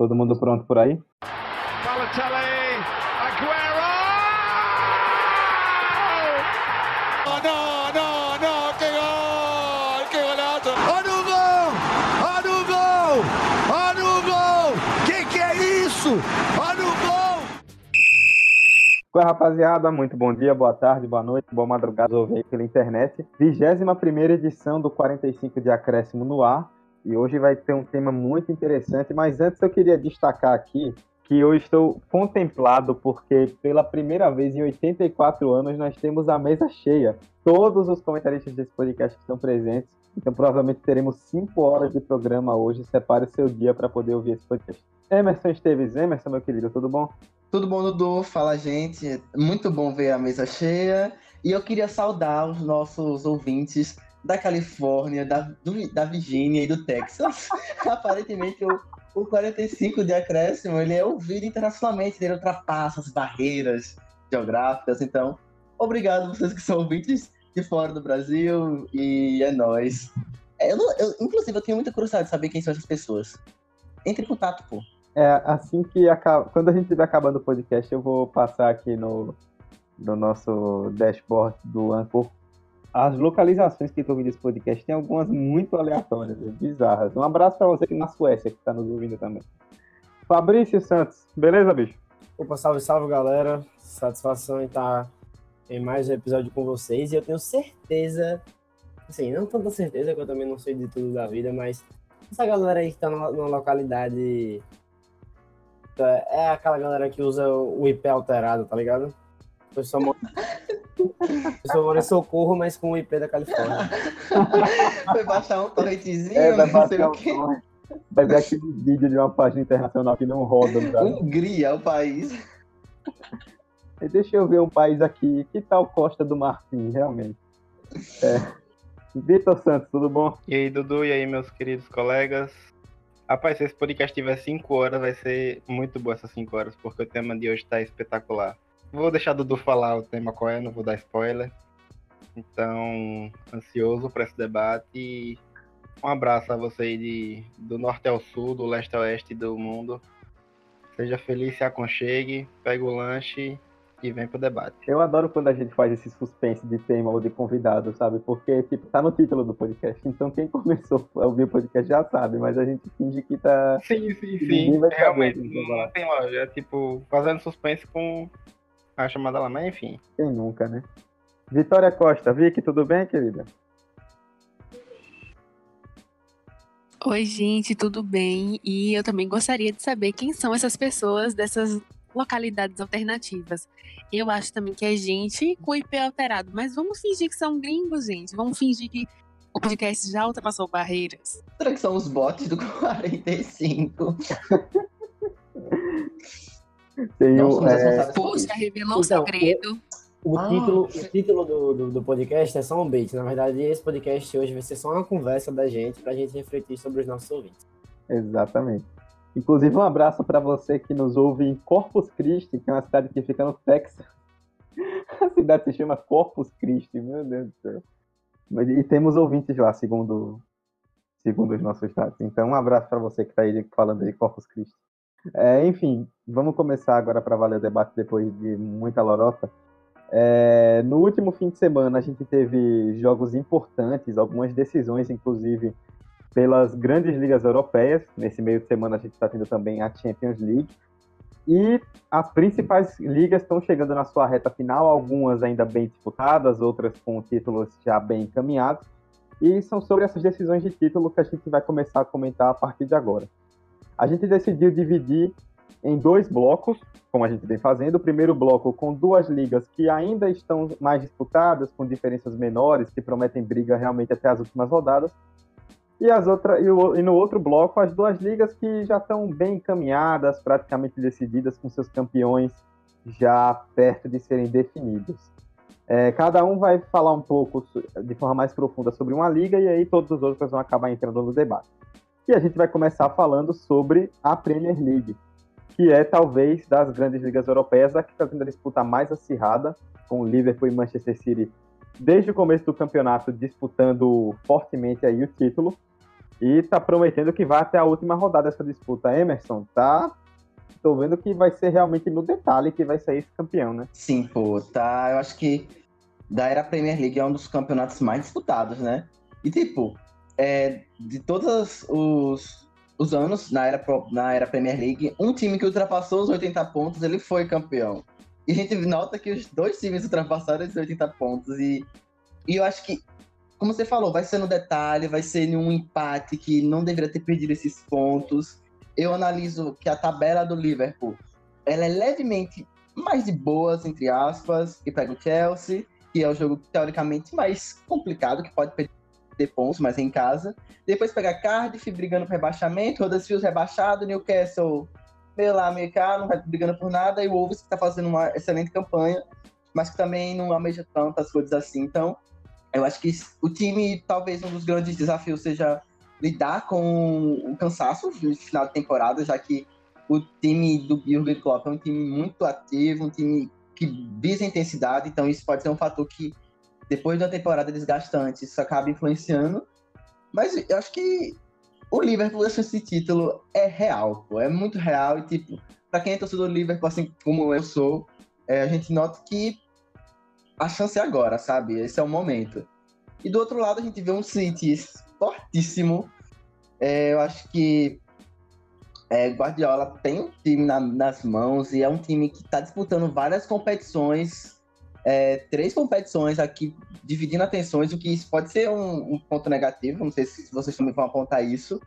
Todo mundo pronto por aí? Balotelli, Aguero! Oh, no, no, no, que gol, que golazo. Olha o gol, olha o gol, olha o gol. Que que é isso? Olha o gol. Oi, rapaziada, muito bom dia, boa tarde, boa noite, boa madrugada, ouvi aí pela internet. 21 edição do 45 de Acréscimo no ar. E hoje vai ter um tema muito interessante, mas antes eu queria destacar aqui que eu estou contemplado porque pela primeira vez em 84 anos nós temos a mesa cheia. Todos os comentaristas desse podcast estão presentes, então provavelmente teremos 5 horas de programa hoje. Separe seu dia para poder ouvir esse podcast. Emerson Esteves, Emerson, meu querido, tudo bom? Tudo bom, Dudu? Fala, gente. Muito bom ver a mesa cheia. E eu queria saudar os nossos ouvintes da Califórnia, da, do, da Virgínia e do Texas. Aparentemente, o, o 45 de acréscimo, ele é ouvido internacionalmente, ele ultrapassa as barreiras geográficas. Então, obrigado vocês que são ouvintes de fora do Brasil e é nóis. É, eu, não- eu- inclusive, eu tenho muita curiosidade de saber quem são essas pessoas. Entre em contato, pô. É, assim que acaba, quando a gente estiver acabando o podcast, eu vou passar aqui no, no nosso dashboard do Anchor as localizações que tu ouvindo esse podcast. Tem algumas muito aleatórias, bizarras. Um abraço pra você aqui na Suécia que tá nos ouvindo também. Fabrício Santos, beleza, bicho? Opa, salve, salve, galera. Satisfação em estar em mais um episódio com vocês. E eu tenho certeza, assim, não tanta certeza que eu também não sei de tudo da vida, mas essa galera aí que tá numa, numa localidade. é- É aquela galera que usa o IP alterado, tá ligado? A pessoa mora, a pessoa mora em Socorro, mas com o IP da Califórnia. Foi baixar um torrentezinho, É, vai não sei o quê. som. Vai ver aquele vídeo de uma página internacional que não roda Brasil. Hungria é o país. E Deixa eu ver um país aqui. Que tal Costa do Marfim, realmente? É. Vitor Santos, tudo bom? E aí, Dudu, e aí, meus queridos colegas? Rapaz, se esse podcast tiver 5 horas, vai ser muito bom essas 5 horas, porque o tema de hoje tá espetacular. Vou deixar Dudu falar o tema qual é, não vou dar spoiler. Então, ansioso para esse debate e um abraço a você aí de, do norte ao sul, do leste ao oeste do mundo. Seja feliz, se aconchegue, pega o lanche e vem pro debate. Eu adoro quando a gente faz esse suspense de tema ou de convidado, sabe? Porque, tipo, tá no título do podcast. Então, quem começou a ouvir o podcast já sabe, mas a gente finge que tá. Sim, sim, sim. Realmente, não, não tem lógica. É tipo, fazendo suspense com a chamada lá, mas enfim. Quem nunca, né? Vitória Costa, Vicky, tudo bem, querida? Oi, gente, tudo bem? E eu também gostaria de saber quem são essas pessoas dessas localidades alternativas. Eu acho também que é gente com IP alterado, mas vamos fingir que são gringos, gente. Vamos fingir que o podcast já ultrapassou barreiras. Será que são os bots do 45? Tem o, é, Poxa, revelou um Então, segredo. O Ah. título, o título do, do, do podcast é só um bait. Na verdade, esse podcast hoje vai ser só uma conversa da gente pra gente refletir sobre os nossos ouvintes. Exatamente. Inclusive, um abraço para você que nos ouve em Corpus Christi, que é uma cidade que fica no Texas. A cidade se chama Corpus Christi, meu Deus do céu. E temos ouvintes lá, segundo, segundo os nossos dados. Então, um abraço para você que está aí falando de Corpus Christi. É, enfim, vamos começar agora para valer o debate depois de muita lorota. É, no último fim de semana, a gente teve jogos importantes, algumas decisões, inclusive, pelas grandes ligas europeias. Nesse meio de semana a gente está tendo também a Champions League. E as principais ligas estão chegando na sua reta final, algumas ainda bem disputadas, outras com títulos já bem encaminhados. E são sobre essas decisões de título que a gente vai começar a comentar a partir de agora. A gente decidiu dividir em dois blocos, como a gente vem fazendo. O primeiro bloco com duas ligas que ainda estão mais disputadas, com diferenças menores, que prometem briga realmente até as últimas rodadas. E, as outra, e, e no outro bloco, as duas ligas que já estão bem encaminhadas, praticamente decididas, com seus campeões já perto de serem definidos. É, cada um vai falar um pouco de forma mais profunda sobre uma liga e aí todos os outros vão acabar entrando no debate. E a gente vai começar falando sobre a Premier League, que é talvez das grandes ligas europeias a que está tendo a disputa mais acirrada, com Liverpool e Manchester City desde o começo do campeonato disputando fortemente aí o título. E tá prometendo que vai até a última rodada essa disputa. Emerson, tá? Tô vendo que vai ser realmente no detalhe que vai sair esse campeão, né? Sim, pô, tá. Eu acho que da era Premier League é um dos campeonatos mais disputados, né? E tipo, é, de todos os, os anos na era, na era Premier League, um time que ultrapassou os 80 pontos, ele foi campeão. E a gente nota que os dois times ultrapassaram esses 80 pontos. E, e eu acho que, como você falou, vai ser no detalhe, vai ser em um empate que não deveria ter perdido esses pontos. Eu analiso que a tabela do Liverpool ela é levemente mais de boas, entre aspas, e pega o Chelsea, que é o jogo teoricamente mais complicado, que pode perder pontos, mas em casa. Depois pega Cardiff brigando por rebaixamento, Huddersfield rebaixado, Newcastle meio lá, meio cá, não vai brigando por nada, e o Wolves que tá fazendo uma excelente campanha, mas que também não almeja tantas coisas assim. Então, eu acho que o time, talvez um dos grandes desafios seja lidar com o cansaço no final de temporada, já que o time do Jürgen Klopp é um time muito ativo, um time que visa intensidade, então isso pode ser um fator que depois de uma temporada desgastante isso acaba influenciando. Mas eu acho que o Liverpool, esse título é real, pô, é muito real e, tipo, pra quem é torcedor do Liverpool, assim como eu sou, é, a gente nota que a chance é agora, sabe? Esse é o momento. E do outro lado, a gente vê um City fortíssimo. É, eu acho que é, Guardiola tem um time na, nas mãos e é um time que está disputando várias competições, é, três competições aqui, dividindo atenções, o que pode ser um, um, ponto negativo, não sei se vocês também vão apontar isso.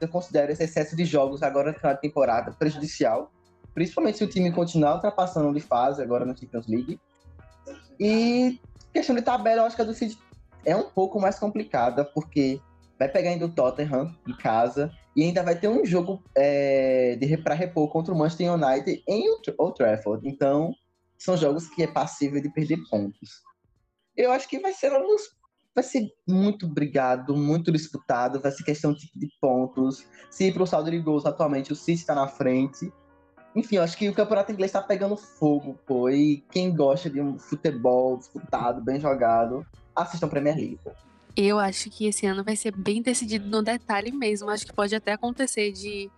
Eu considero esse excesso de jogos agora na temporada prejudicial, principalmente se o time continuar ultrapassando de fase agora na Champions League. E questão de tabela, eu acho que a do City é um pouco mais complicada, porque vai pegar ainda o Tottenham em casa e ainda vai ter um jogo é, de para repor contra o Manchester United em Old Trafford. Então, são jogos que é passível de perder pontos. Eu acho que vai ser um vai ser muito brigado, muito disputado, vai ser questão de, de pontos. Se para o saldo de gols atualmente o City está na frente. Enfim, eu acho que o campeonato inglês está pegando fogo, pô. E quem gosta de um futebol disputado, bem jogado, assistam Premier League. Pô. Eu acho que esse ano vai ser bem decidido no detalhe mesmo. Acho que pode até acontecer de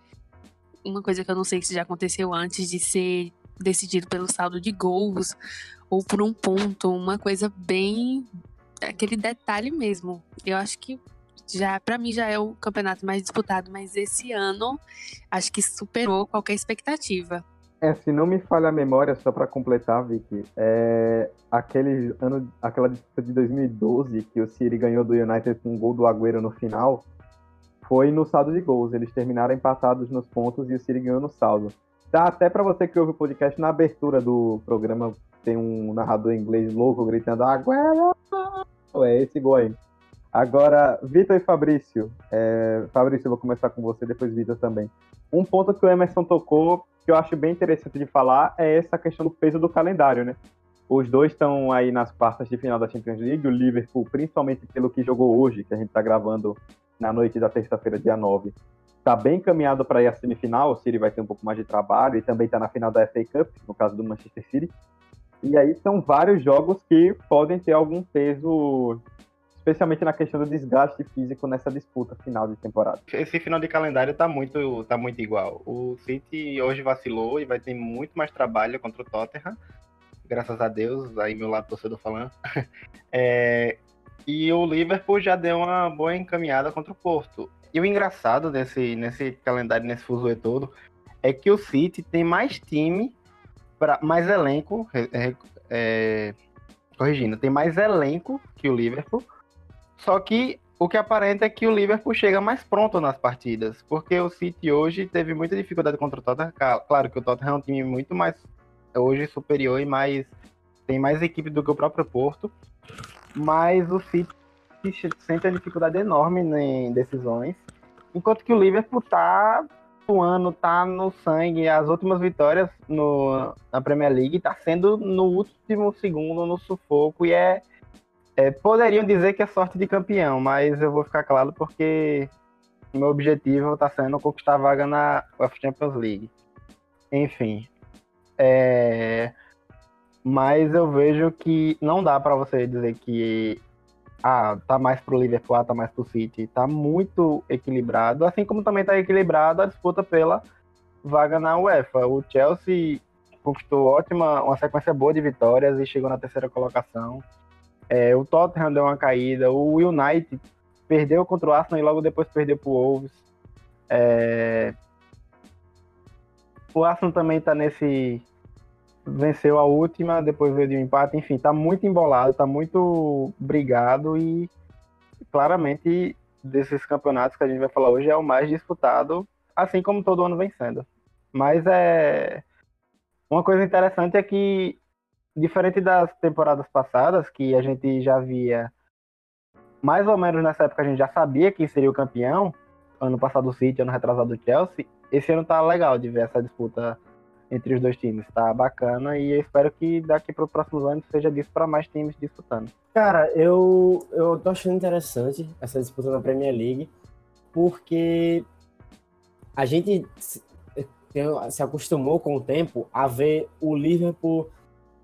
uma coisa que eu não sei se já aconteceu antes de ser decidido pelo saldo de gols ou por um ponto, uma coisa bem aquele detalhe mesmo. Eu acho que já para mim já é o campeonato mais disputado, mas esse ano acho que superou qualquer expectativa. É, se não me falha a memória, só para completar, Vicky, é aquele ano, aquela disputa de 2012 que o City ganhou do United com um gol do Agüero no final, foi no saldo de gols. Eles terminaram empatados nos pontos e o City ganhou no saldo. Tá até para você que ouve o podcast na abertura do programa tem um narrador inglês louco gritando Agüero. É esse gol aí. Agora, Vitor e Fabrício. É, Fabrício, eu vou começar com você, depois Vitor também. Um ponto que o Emerson tocou que eu acho bem interessante de falar é essa questão do peso do calendário, né? Os dois estão aí nas quartas de final da Champions League, o Liverpool, principalmente pelo que jogou hoje, que a gente está gravando na noite da terça-feira, dia 9, está bem encaminhado para ir à semifinal, o City vai ter um pouco mais de trabalho e também está na final da FA Cup, no caso do Manchester City. E aí são vários jogos que podem ter algum peso especialmente na questão do desgaste físico nessa disputa final de temporada. Esse final de calendário tá muito, tá muito igual. O City hoje vacilou e vai ter muito mais trabalho contra o Tottenham, graças a Deus, aí meu lado torcedor falando. É, e o Liverpool já deu uma boa encaminhada contra o Porto. E o engraçado nesse, nesse calendário, nesse fuso todo, é que o City tem mais time, pra, mais elenco, é, é, corrigindo, tem mais elenco que o Liverpool, só que o que aparenta é que o Liverpool chega mais pronto nas partidas, porque o City hoje teve muita dificuldade contra o Tottenham. Claro que o Tottenham é um time muito mais hoje superior e mais tem mais equipe do que o próprio Porto, mas o City sente a dificuldade enorme em decisões, enquanto que o Liverpool tá ano tá no sangue. As últimas vitórias no, na Premier League tá sendo no último segundo, no sufoco, e é é, poderiam dizer que é sorte de campeão, mas eu vou ficar claro porque meu objetivo está sendo conquistar a vaga na UEFA Champions League. Enfim. É... Mas eu vejo que não dá para você dizer que ah, tá mais pro Liverpool, ah, tá mais pro City. Tá muito equilibrado, assim como também tá equilibrado a disputa pela vaga na UEFA. O Chelsea conquistou ótima, uma sequência boa de vitórias e chegou na terceira colocação. É, o Tottenham deu uma caída, o United perdeu contra o Arsenal e logo depois perdeu pro Wolves. É... O Arsenal também tá nesse venceu a última, depois veio de um empate, enfim, tá muito embolado, tá muito brigado e claramente desses campeonatos que a gente vai falar hoje é o mais disputado, assim como todo ano vem sendo. Mas é uma coisa interessante é que diferente das temporadas passadas, que a gente já via mais ou menos nessa época a gente já sabia quem seria o campeão, ano passado o City, ano retrasado o Chelsea, esse ano tá legal de ver essa disputa entre os dois times. Tá bacana e eu espero que daqui para os próximos anos seja disso para mais times disputando. Cara, eu, eu tô achando interessante essa disputa na Premier League, porque a gente se, se acostumou com o tempo a ver o Liverpool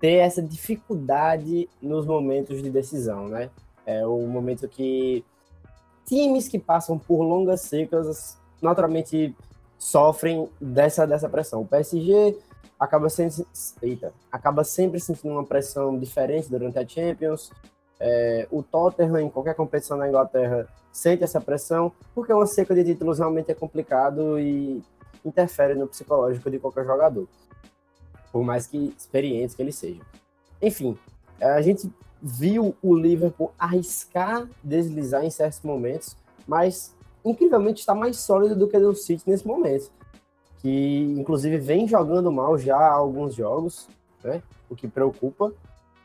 ter essa dificuldade nos momentos de decisão, né? É o momento que times que passam por longas secas naturalmente sofrem dessa, dessa pressão. O PSG acaba, sendo, eita, acaba sempre sentindo uma pressão diferente durante a Champions. É, o Tottenham, em qualquer competição na Inglaterra, sente essa pressão, porque uma seca de títulos realmente é complicado e interfere no psicológico de qualquer jogador, por mais que experientes que ele seja. Enfim, a gente viu o Liverpool arriscar deslizar em certos momentos, mas incrivelmente está mais sólido do que o City nesse momento. Que inclusive vem jogando mal já há alguns jogos, né? O que preocupa,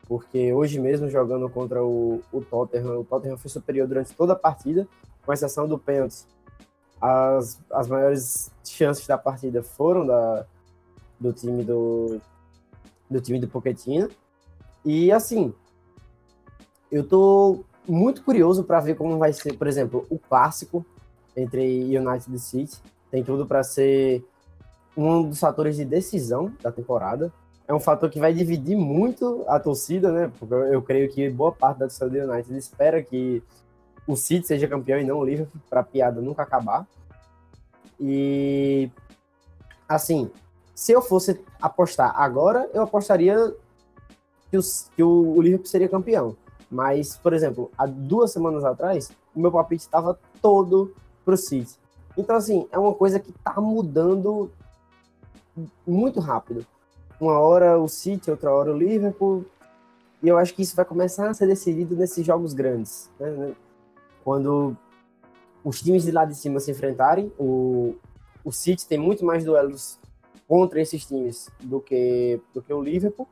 porque hoje mesmo jogando contra o, o Tottenham, o Tottenham foi superior durante toda a partida, com exceção do pênalti. As, as maiores chances da partida foram da, do time do, do time do Pochettino. E assim, eu tô muito curioso para ver como vai ser, por exemplo, o clássico entre United e City. Tem tudo para ser um dos fatores de decisão da temporada. É um fator que vai dividir muito a torcida, né? Porque eu creio que boa parte da torcida do United espera que o City seja campeão e não o Liverpool, para a piada nunca acabar. E assim, se eu fosse apostar agora, eu apostaria que o, que o Liverpool seria campeão. Mas, por exemplo, há duas semanas atrás, o meu palpite estava todo para o City. Então, assim, é uma coisa que está mudando muito rápido. Uma hora o City, outra hora o Liverpool. E eu acho que isso vai começar a ser decidido nesses jogos grandes. Né? Quando os times de lá de cima se enfrentarem, o, o City tem muito mais duelos contra esses times do que, do que o Liverpool.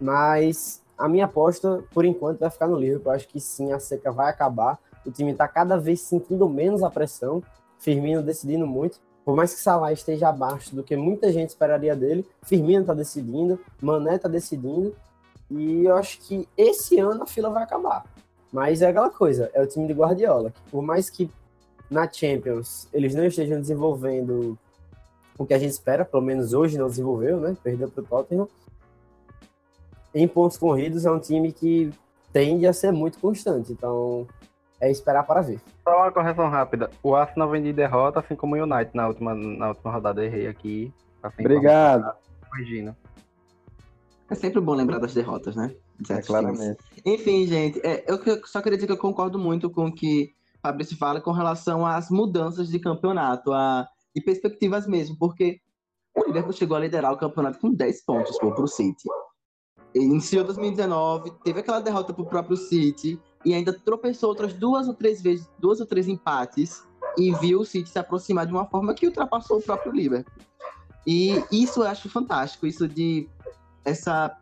Mas a minha aposta, por enquanto, vai ficar no Liverpool. Eu acho que sim, a seca vai acabar. O time está cada vez sentindo menos a pressão. Firmino decidindo muito. Por mais que Salah esteja abaixo do que muita gente esperaria dele, Firmino está decidindo, Mané está decidindo. E eu acho que esse ano a fila vai acabar. Mas é aquela coisa, é o time de Guardiola. Que por mais que na Champions eles não estejam desenvolvendo o que a gente espera, pelo menos hoje não desenvolveu, né? Perdeu para o Tottenham. Em pontos corridos é um time que tende a ser muito constante. Então, é esperar para ver. Só uma correção rápida. O Arsenal vem de derrota, assim como o United na última, na última rodada. Errei aqui. Assim Obrigado. Imagina. É sempre bom lembrar das derrotas, né? É, claramente. Enfim, gente, é, eu só queria dizer que eu concordo muito com o que Fabrício fala com relação às mudanças de campeonato a, e perspectivas mesmo, porque o Liverpool chegou a liderar o campeonato com 10 pontos para o City. Iniciou 2019, teve aquela derrota para o próprio City, e ainda tropeçou outras duas ou três vezes, duas ou três empates e viu o City se aproximar de uma forma que ultrapassou o próprio Liverpool. E isso eu acho fantástico, isso de essa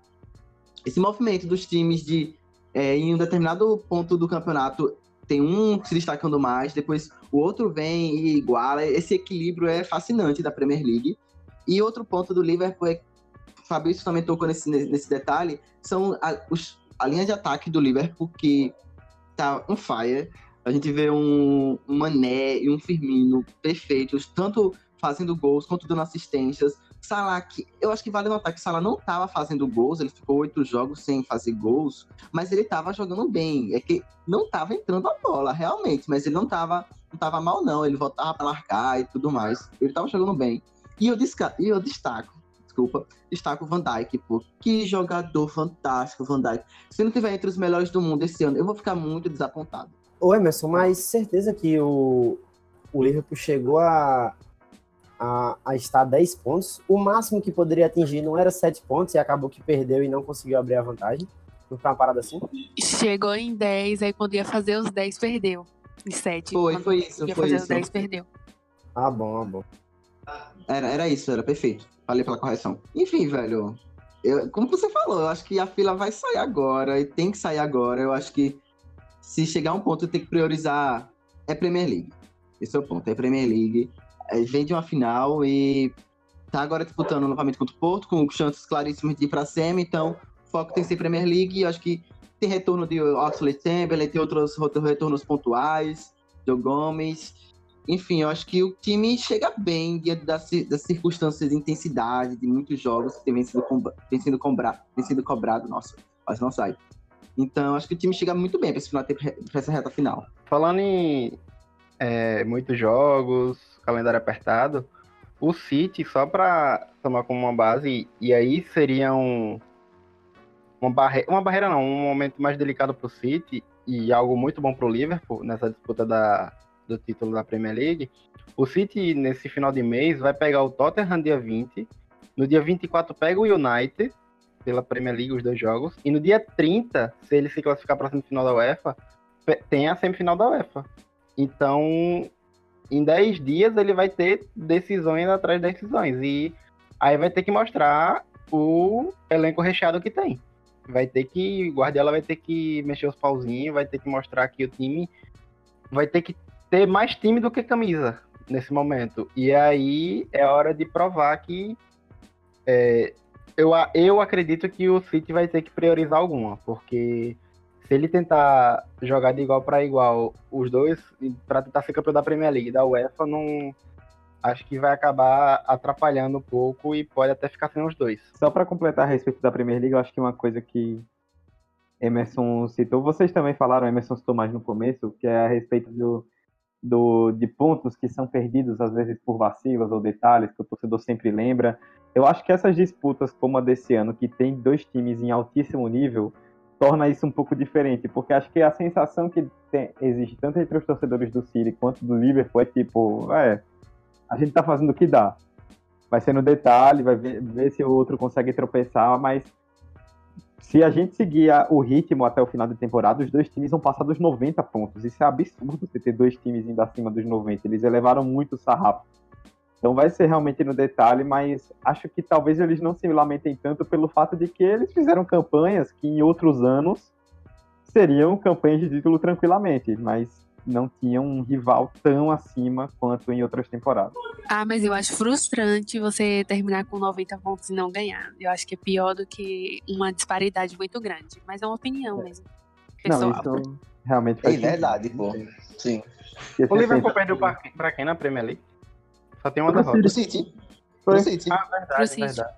esse movimento dos times de é, em um determinado ponto do campeonato tem um se destacando mais, depois o outro vem e iguala. Esse equilíbrio é fascinante da Premier League. E outro ponto do Liverpool é Fabrício também tocou nesse, nesse detalhe, são a, os, a linha de ataque do Liverpool que tá on fire. A gente vê um, Mané e um Firmino perfeitos, tanto fazendo gols, quanto dando assistências. Salah, que, eu acho que vale notar que Salah não estava fazendo gols, ele ficou oito jogos sem fazer gols, mas ele estava jogando bem. É que não estava entrando a bola, realmente, mas ele não estava não tava mal, não. Ele voltava para marcar e tudo mais. Ele estava jogando bem. E eu, e eu destaco, desculpa, destaco o Van Dijk, pô. Que jogador fantástico, Van Dijk. Se não tiver entre os melhores do mundo esse ano, eu vou ficar muito desapontado. Ô, Emerson, mas certeza que o, o Liverpool chegou a, a, a estar 10 pontos. O máximo que poderia atingir não era 7 pontos e acabou que perdeu e não conseguiu abrir a vantagem. Não foi uma parada assim? Chegou em 10, aí quando ia fazer os 10, perdeu. Em 7. Foi, foi isso, ia foi fazer isso. os 10, perdeu. Ah, bom, ah, bom. Era, era isso, era perfeito. Falei pela correção. Enfim, velho. Eu, como você falou, eu acho que a fila vai sair agora e tem que sair agora. Eu acho que se chegar um ponto, tem que priorizar é Premier League. Esse é o ponto, é Premier League. É, vem de uma final e tá agora disputando novamente contra o Porto, com chances claríssimas de ir pra semi, então foco tem que ser Premier League. Eu acho que tem retorno de Oxley Chamberlain, tem outros retornos pontuais, Joe Gomes. Enfim, eu acho que o time chega bem das, das circunstâncias de intensidade de muitos jogos que tem sido, tem sido, cobra, tem sido cobrado. Nossa, mas não sai. Então, acho que o time chega muito bem para final, pra essa reta final. Falando em é, muitos jogos, calendário apertado, o City, só para tomar como uma base, e aí seria um, uma, barre uma barreira, não, um momento mais delicado para o City e algo muito bom para o Liverpool nessa disputa da, do título da Premier League. O City, nesse final de mês, vai pegar o Tottenham dia 20. No dia 24, pega o United pela Premier League, os dois jogos. E no dia 30, se ele se classificar para a semifinal da UEFA, tem a semifinal da UEFA. Então, em 10 dias, ele vai ter decisões atrás de decisões. E aí vai ter que mostrar o elenco recheado que tem. Vai ter que. Guardiola vai ter que mexer os pauzinhos, vai ter que mostrar que o time vai ter que ter mais time do que camisa nesse momento. E aí é hora de provar que é, eu, eu acredito que o City vai ter que priorizar alguma, porque se ele tentar jogar de igual para igual os dois, para tentar ser campeão da Premier League da UEFA, não acho que vai acabar atrapalhando um pouco e pode até ficar sem os dois. Só para completar a respeito da Premier League, eu acho que uma coisa que Emerson citou, vocês também falaram, Emerson citou mais no começo, que é a respeito do, do, de pontos que são perdidos às vezes por vacilos ou detalhes que o torcedor sempre lembra. Eu acho que essas disputas, como a desse ano, que tem dois times em altíssimo nível, torna isso um pouco diferente, porque acho que a sensação que tem, existe tanto entre os torcedores do City quanto do Liverpool é tipo, é, a gente tá fazendo o que dá. Vai ser no detalhe, vai ver, ver se o outro consegue tropeçar, mas se a gente seguir o ritmo até o final da temporada, os dois times vão passar dos 90 pontos. Isso é absurdo você ter dois times indo acima dos 90. Eles elevaram muito o sarrafo. Então vai ser realmente no detalhe, mas acho que talvez eles não se lamentem tanto pelo fato de que eles fizeram campanhas que em outros anos seriam campanhas de título tranquilamente, mas não tinham um rival tão acima quanto em outras temporadas. Ah, mas eu acho frustrante você terminar com 90 pontos e não ganhar. Eu acho que é pior do que uma disparidade muito grande, mas é uma opinião mesmo. Não, Pessoal. isso realmente É faz verdade, pô. Sim. sentido. O Liverpool perdeu pra, pra quem na Premier League? Só tem uma derrota. Pro City. Foi. Pro City. Ah, verdade, City. verdade.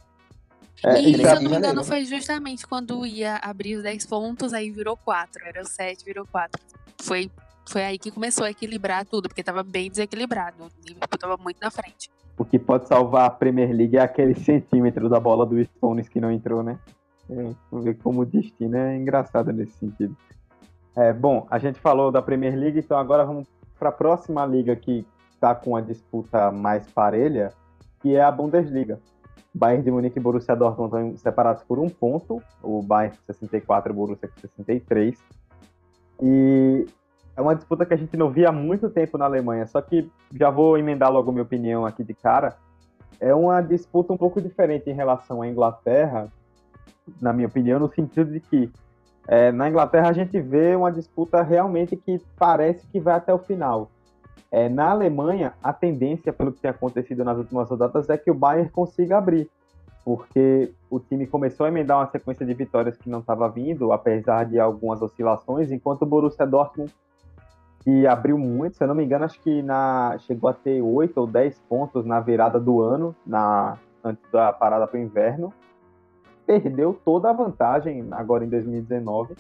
É, e se eu não me engano, lembro. foi justamente quando ia abrir os 10 pontos, aí virou 4. Era o 7, virou 4. Foi, foi aí que começou a equilibrar tudo, porque tava bem desequilibrado. O Liverpool tava muito na frente. o que pode salvar a Premier League é aquele centímetro da bola do Stones que não entrou, né? É, ver como o destino é engraçado nesse sentido. É, bom, a gente falou da Premier League, então agora vamos para a próxima liga que está com a disputa mais parelha, que é a Bundesliga. Bayern de Munique e Borussia Dortmund estão separados por um ponto, o Bayern com 64 e o Borussia com 63. E é uma disputa que a gente não via há muito tempo na Alemanha, só que já vou emendar logo minha opinião aqui de cara. É uma disputa um pouco diferente em relação à Inglaterra, na minha opinião, no sentido de que é, na Inglaterra a gente vê uma disputa realmente que parece que vai até o final. É, na Alemanha, a tendência, pelo que tem acontecido nas últimas rodadas, é que o Bayern consiga abrir, porque o time começou a emendar uma sequência de vitórias que não estava vindo, apesar de algumas oscilações, enquanto o Borussia Dortmund que abriu muito, se eu não me engano, acho que na, chegou a ter 8 ou 10 pontos na virada do ano, na, antes da parada para o inverno. Perdeu toda a vantagem agora em 2019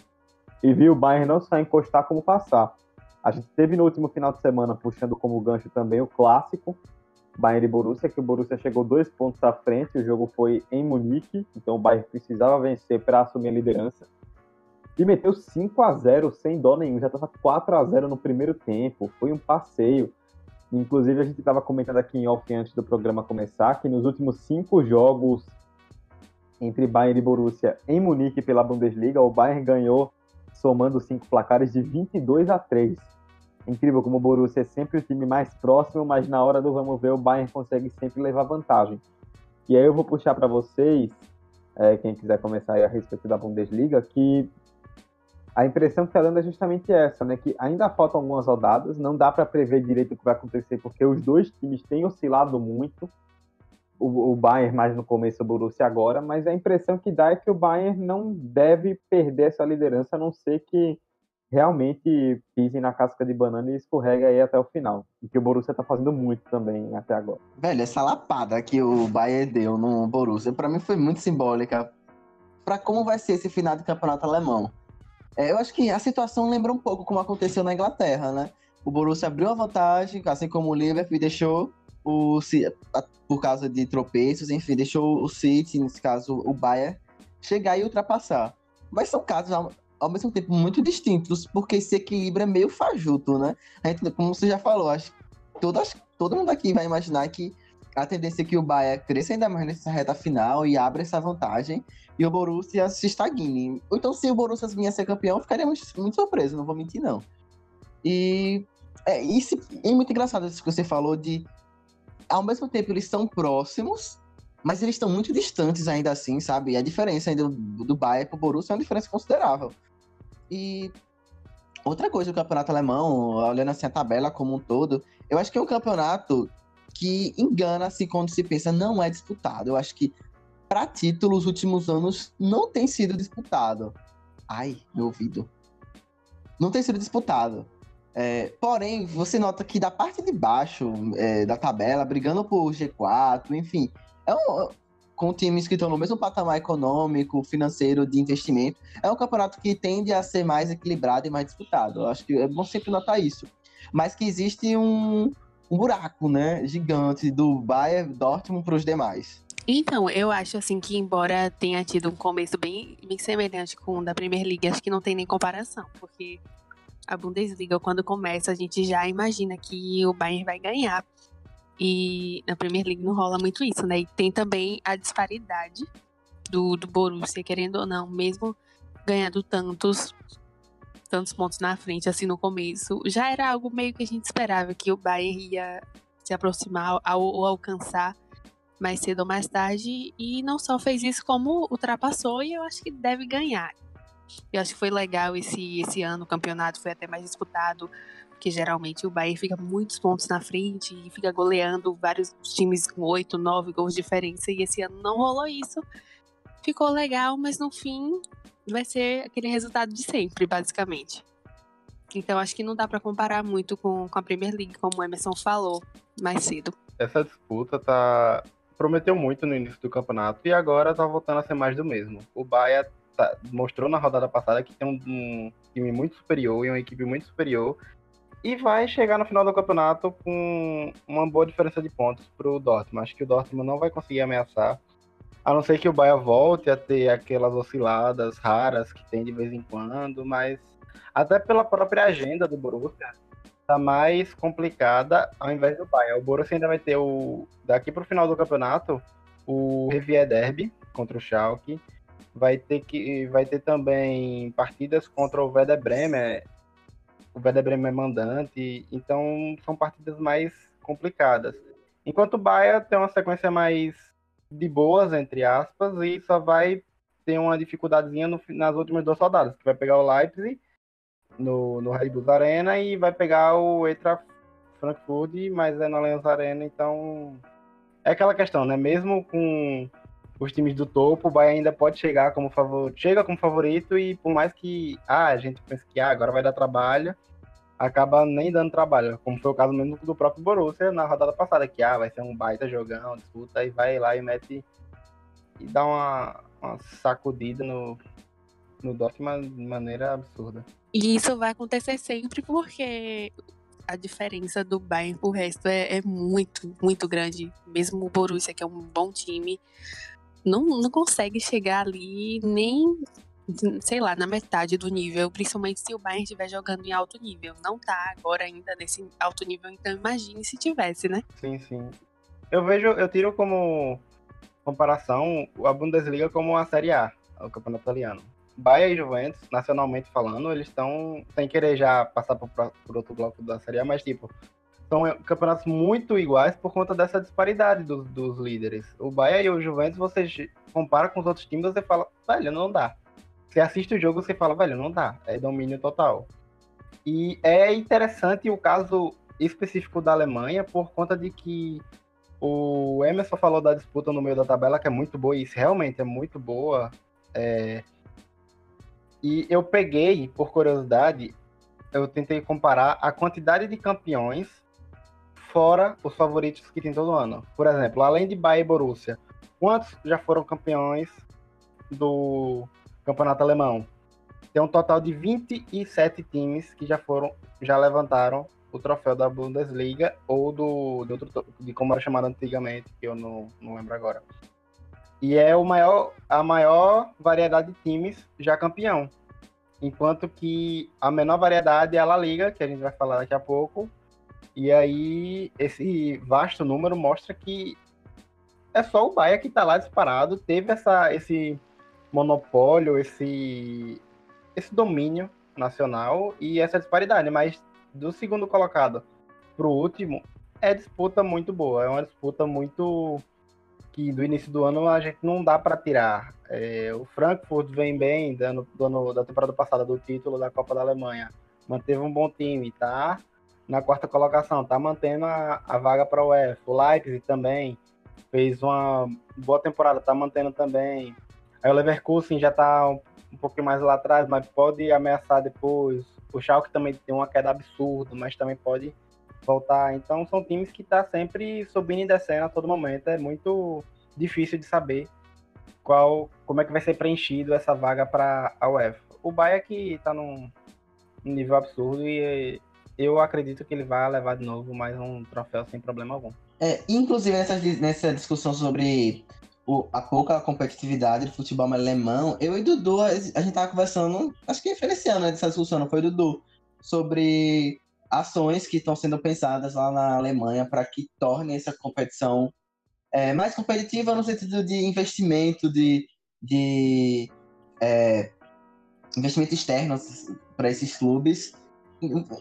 e viu o Bayern não só encostar como passar. A gente teve no último final de semana, puxando como gancho também o clássico, Bayern e Borussia, que o Borussia chegou dois pontos à frente, o jogo foi em Munique, então o Bayern precisava vencer para assumir a liderança. E meteu 5 a 0 sem dó nenhum, já estava 4 a 0 no primeiro tempo, foi um passeio. Inclusive, a gente estava comentando aqui em off antes do programa começar que nos últimos cinco jogos entre Bayern e Borussia em Munique pela Bundesliga, o Bayern ganhou, somando cinco placares, de 22 a 3 incrível como o Borussia é sempre o time mais próximo, mas na hora do vamos ver, o Bayern consegue sempre levar vantagem. E aí eu vou puxar para vocês, é, quem quiser começar a respeito da Bundesliga, que a impressão que está dando é justamente essa, né? Que ainda faltam algumas rodadas, não dá para prever direito o que vai acontecer, porque os dois times têm oscilado muito. O, o Bayern mais no começo, o Borussia agora, mas a impressão que dá é que o Bayern não deve perder essa liderança, a não ser que realmente pisem na casca de banana e escorrega aí até o final. E que o Borussia tá fazendo muito também até agora. Velho, essa lapada que o Bayern deu no Borussia, para mim foi muito simbólica para como vai ser esse final de campeonato alemão. É, eu acho que a situação lembra um pouco como aconteceu na Inglaterra, né? O Borussia abriu a vantagem, assim como o Liverpool deixou o por causa de tropeços, enfim, deixou o City, nesse caso o Bayern, chegar e ultrapassar. Mas são casos ao mesmo tempo muito distintos, porque esse equilíbrio é meio fajuto, né? A gente, como você já falou, acho todas, todo mundo aqui vai imaginar que a tendência é que o Bahia cresça ainda mais nessa reta final e abra essa vantagem e o Borussia se estagne. Então, se o Borussia vinha ser campeão, ficaria muito, muito surpreso, não vou mentir, não. E é, isso é muito engraçado isso que você falou de ao mesmo tempo eles são próximos, mas eles estão muito distantes ainda assim, sabe? A diferença ainda do, do Bayern pro Borussia é uma diferença considerável. E outra coisa do campeonato alemão, olhando assim a tabela como um todo, eu acho que é um campeonato que engana-se quando se pensa não é disputado. Eu acho que para título, os últimos anos não tem sido disputado. Ai, meu ouvido. Não tem sido disputado. É, porém, você nota que da parte de baixo é, da tabela, brigando por G4, enfim, é um, com times que estão no mesmo patamar econômico, financeiro, de investimento. É um campeonato que tende a ser mais equilibrado e mais disputado. Eu acho que é bom sempre notar isso. Mas que existe um, um buraco, né, gigante do Bayern Dortmund para os demais. Então, eu acho assim que embora tenha tido um começo bem, bem semelhante com o da Premier League, acho que não tem nem comparação, porque a Bundesliga quando começa a gente já imagina que o Bayern vai ganhar, e na Premier League não rola muito isso, né? E tem também a disparidade do, do Borussia, querendo ou não, mesmo ganhando tantos tantos pontos na frente, assim, no começo, já era algo meio que a gente esperava, que o Bayern ia se aproximar ou alcançar mais cedo ou mais tarde, e não só fez isso, como ultrapassou, e eu acho que deve ganhar. Eu acho que foi legal esse, esse ano, o campeonato foi até mais disputado, porque geralmente o Bayern fica muitos pontos na frente e fica goleando vários times com oito, nove gols de diferença. E esse ano não rolou isso. Ficou legal, mas no fim vai ser aquele resultado de sempre, basicamente. Então acho que não dá para comparar muito com, com a Premier League, como o Emerson falou mais cedo. Essa disputa tá prometeu muito no início do campeonato e agora tá voltando a ser mais do mesmo. O Bayern tá, mostrou na rodada passada que tem um, um, time muito superior e uma equipe muito superior e vai chegar no final do campeonato com uma boa diferença de pontos para o Dortmund. Acho que o Dortmund não vai conseguir ameaçar, a não ser que o Bayern volte a ter aquelas osciladas raras que tem de vez em quando, mas até pela própria agenda do Borussia tá mais complicada ao invés do Bayern. O Borussia ainda vai ter o daqui para o final do campeonato o Revier Derby contra o Schalke. Vai ter que vai ter também partidas contra o Werder Bremer o Werder Bremen é mandante, então são partidas mais complicadas. Enquanto o Bayern tem uma sequência mais de boas, entre aspas, e só vai ter uma dificuldadezinha no, nas últimas duas rodadas, que vai pegar o Leipzig no, no Red Bull Arena e vai pegar o Etra Frankfurt, mas é na Allianz Arena, então é aquela questão, né? Mesmo com os times do topo, o Bayern ainda pode chegar como favorito, chega como favorito e por mais que ah, a gente pense que ah, agora vai dar trabalho, acaba nem dando trabalho, como foi o caso mesmo do próprio Borussia na rodada passada, que ah, vai ser um baita jogão, disputa, e vai lá e mete e dá uma, uma sacudida no, no Dortmund de maneira absurda. E isso vai acontecer sempre porque a diferença do Bayern pro resto é, é muito, muito grande. Mesmo o Borussia, que é um bom time, não, não consegue chegar ali nem, sei lá, na metade do nível, principalmente se o Bayern estiver jogando em alto nível. Não tá agora ainda nesse alto nível, então imagine se tivesse, né? Sim, sim. Eu vejo, eu tiro como comparação a Bundesliga como a Série A, o campeonato italiano. Bayern e Juventus, nacionalmente falando, eles estão sem querer já passar por, outro bloco da Série A, mas tipo, são campeonatos muito iguais por conta dessa disparidade dos, líderes. O Bayern e o Juventus, você compara com os outros times, você fala, velho, não dá. Você assiste o jogo, você fala, velho, não dá. É domínio total. E é interessante o caso específico da Alemanha por conta de que o Emerson falou da disputa no meio da tabela, que é muito boa, e isso realmente é muito boa. É... E eu peguei, por curiosidade, eu tentei comparar a quantidade de campeões fora os favoritos que tem todo ano. Por exemplo, além de Bayern e Borussia, quantos já foram campeões do campeonato alemão? Tem um total de 27 times que já foram, já levantaram o troféu da Bundesliga ou do, de, outro, de como era chamado antigamente, que eu não, não lembro agora. E é o maior, a maior variedade de times já campeão. Enquanto que a menor variedade é a La Liga, que a gente vai falar daqui a pouco. E aí, esse vasto número mostra que é só o Bahia que está lá disparado, teve essa, esse monopólio, esse, esse domínio nacional e essa disparidade, mas do segundo colocado pro último, é disputa muito boa. É uma disputa muito que do início do ano a gente não dá para tirar. É, o Frankfurt vem bem dando, do da temporada passada do título da Copa da Alemanha. Manteve um bom time, tá? Na quarta colocação, tá mantendo a, a vaga para o UEFA. O Leipzig também fez uma boa temporada, tá mantendo também. Aí o Leverkusen já tá um, um pouquinho mais lá atrás, mas pode ameaçar depois. O Schalke também tem uma queda absurda, mas também pode voltar. Então são times que tá sempre subindo e descendo a todo momento. É muito difícil de saber qual, como é que vai ser preenchido essa vaga para a UEFA. O Bahia que está num, num nível absurdo e eu acredito que ele vai levar de novo mais um troféu sem problema algum. É, inclusive nessa, nessa discussão sobre o, a pouca competitividade do futebol alemão, eu e Dudu, a, gente tava conversando, acho que foi esse ano, né, dessa discussão, não foi, Dudu? Sobre ações que estão sendo pensadas lá na Alemanha para que tornem essa competição é, mais competitiva no sentido de investimento, de, de é, investimento externo para esses clubes.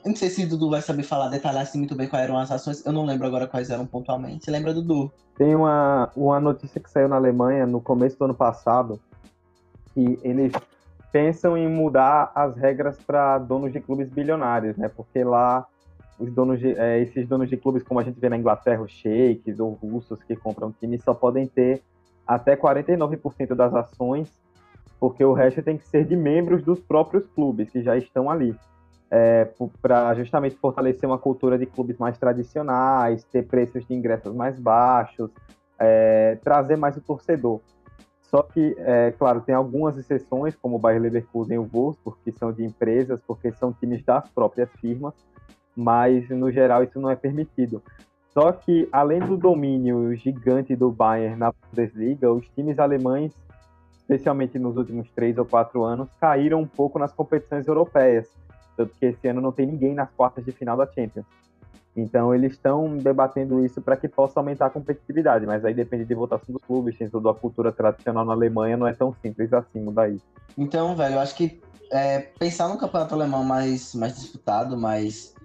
Não sei se o Dudu vai saber falar, detalhar assim muito bem quais eram as ações. Eu não lembro agora quais eram pontualmente. Lembra, Dudu? Tem uma, uma notícia que saiu na Alemanha no começo do ano passado que eles pensam em mudar as regras para donos de clubes bilionários, né? Porque lá os donos de, é, esses donos de clubes, como a gente vê na Inglaterra, os sheiks ou russos que compram times, só podem ter até 49% das ações, porque o resto tem que ser de membros dos próprios clubes que já estão ali é, para justamente fortalecer uma cultura de clubes mais tradicionais, ter preços de ingressos mais baixos, é, trazer mais o torcedor. Só que, é, claro, tem algumas exceções, como o Bayer Leverkusen e o Wolfsburg, que são de empresas, porque são times das próprias firmas, mas no geral isso não é permitido. Só que, além do domínio gigante do Bayern na Bundesliga, os times alemães, especialmente nos últimos três ou quatro anos, caíram um pouco nas competições europeias tanto que esse ano não tem ninguém nas quartas de final da Champions. Então eles estão debatendo isso para que possa aumentar a competitividade, mas aí depende de votação dos clubes, tem toda a cultura tradicional na Alemanha, não é tão simples assim mudar isso. Então, velho, eu acho que é, pensar no campeonato alemão mais, mais disputado, mais.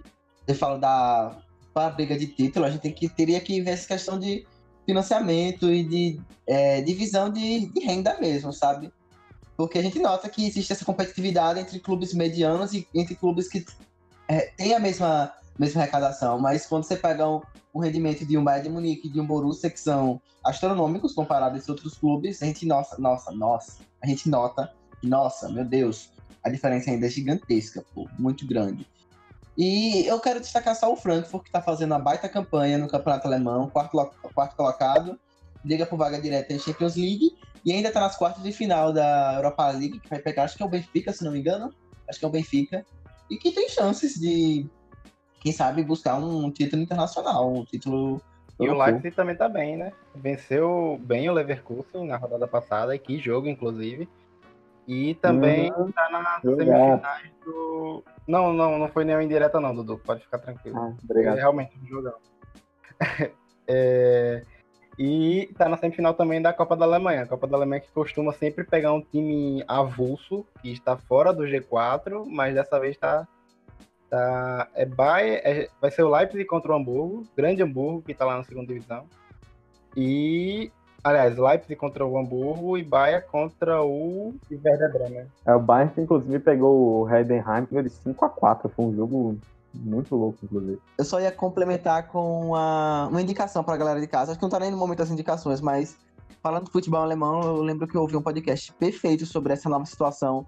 Você fala da para briga de título, a gente tem que, teria que ver essa questão de financiamento e de é, divisão de, de renda mesmo, sabe? Porque a gente nota que existe essa competitividade entre clubes medianos e entre clubes que é, têm a mesma, mesma arrecadação. Mas quando você pega um, um rendimento de um Bayern de Munique de um Borussia, que são astronômicos comparados a outros clubes, a gente, nossa, nossa, nossa, a gente nota nossa, meu Deus, a diferença ainda é gigantesca, pô, muito grande. E eu quero destacar só o Frankfurt, que está fazendo uma baita campanha no campeonato alemão, quarto, quarto colocado, liga por vaga direta em Champions League, e ainda está nas quartas de final da Europa League, que vai pegar, acho que é o Benfica, se não me engano. Acho que é o Benfica. E que tem chances de, quem sabe, buscar um título internacional, um título e o Leipzig também tá bem, né? Venceu bem o Leverkusen na rodada passada, e que jogo, inclusive. E também uhum. tá na semifinais do. Não, não, não foi nenhuma indireta, não, Dudu. Pode ficar tranquilo. Ah, obrigado. É realmente um jogão. é... E tá na semifinal também da Copa da Alemanha. A Copa da Alemanha que costuma sempre pegar um time avulso, que está fora do G4, mas dessa vez tá Tá, é Bayern, é, vai ser o Leipzig contra o Hamburgo, grande Hamburgo, que tá lá na segunda divisão. E, aliás, Leipzig contra o Hamburgo e Bayern contra o Werder. É, o Bayern que inclusive pegou o Heidenheim de 5x4, foi um jogo muito louco, inclusive. Eu só ia complementar com uma, uma indicação pra galera de casa, acho que não tá nem no momento das indicações, mas falando do futebol alemão, eu lembro que eu ouvi um podcast perfeito sobre essa nova situação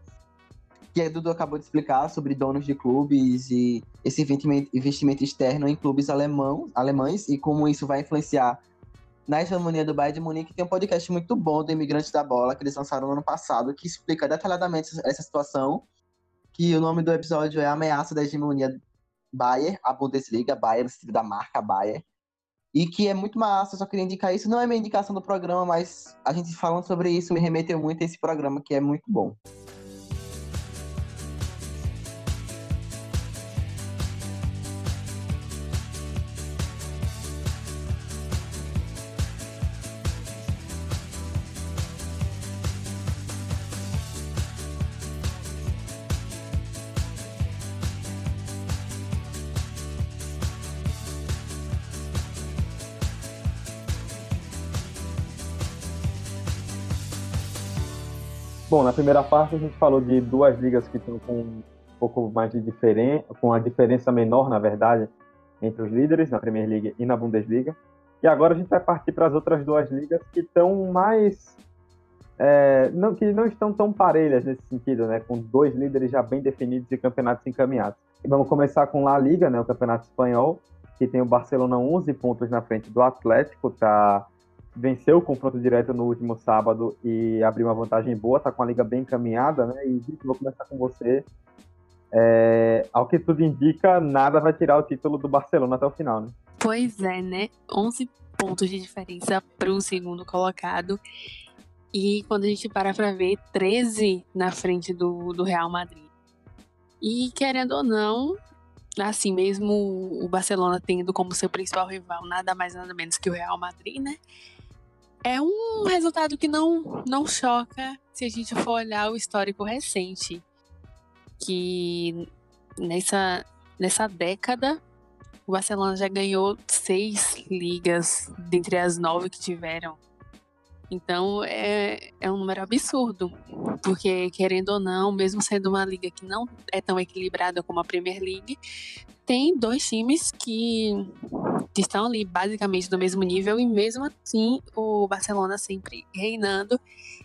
que a Dudu acabou de explicar sobre donos de clubes e esse investimento externo em clubes alemão, alemães e como isso vai influenciar na hegemonia do Bayern de Munique. Tem um podcast muito bom do Imigrantes da Bola que eles lançaram no ano passado que explica detalhadamente essa situação. Que o nome do episódio é Ameaça da Hegemonia Bayern, a Bundesliga, Bayern, da marca Bayern. E que é muito massa, eu só queria indicar isso. Não é minha indicação do programa, mas a gente falando sobre isso me remeteu muito a esse programa, que é muito bom. Bom, na primeira parte a gente falou de duas ligas que estão com um pouco mais de diferença, com a diferença menor, na verdade, entre os líderes na Premier League e na Bundesliga. E agora a gente vai partir para as outras duas ligas que estão mais é, não, que não estão tão parelhas nesse sentido, né? Com dois líderes já bem definidos e campeonatos encaminhados. E vamos começar com La Liga, né? O campeonato espanhol, que tem o Barcelona 11 pontos na frente do Atlético, tá venceu o confronto direto no último sábado e abriu uma vantagem boa, tá com a liga bem encaminhada, né? E vou começar com você. É, ao que tudo indica, nada vai tirar o título do Barcelona até o final, né? Pois é, né? 11 pontos de diferença para o segundo colocado. E quando a gente para para ver, 13 na frente do, do Real Madrid. E querendo ou não, assim mesmo o Barcelona tendo como seu principal rival nada mais nada menos que o Real Madrid, né? É um resultado que não, não choca se a gente for olhar o histórico recente. Que nessa, nessa década, o Barcelona já ganhou seis ligas dentre as nove que tiveram. Então é, é um número absurdo, porque querendo ou não, mesmo sendo uma liga que não é tão equilibrada como a Premier League, tem dois times que, estão ali basicamente do mesmo nível e mesmo assim o Barcelona sempre reinando.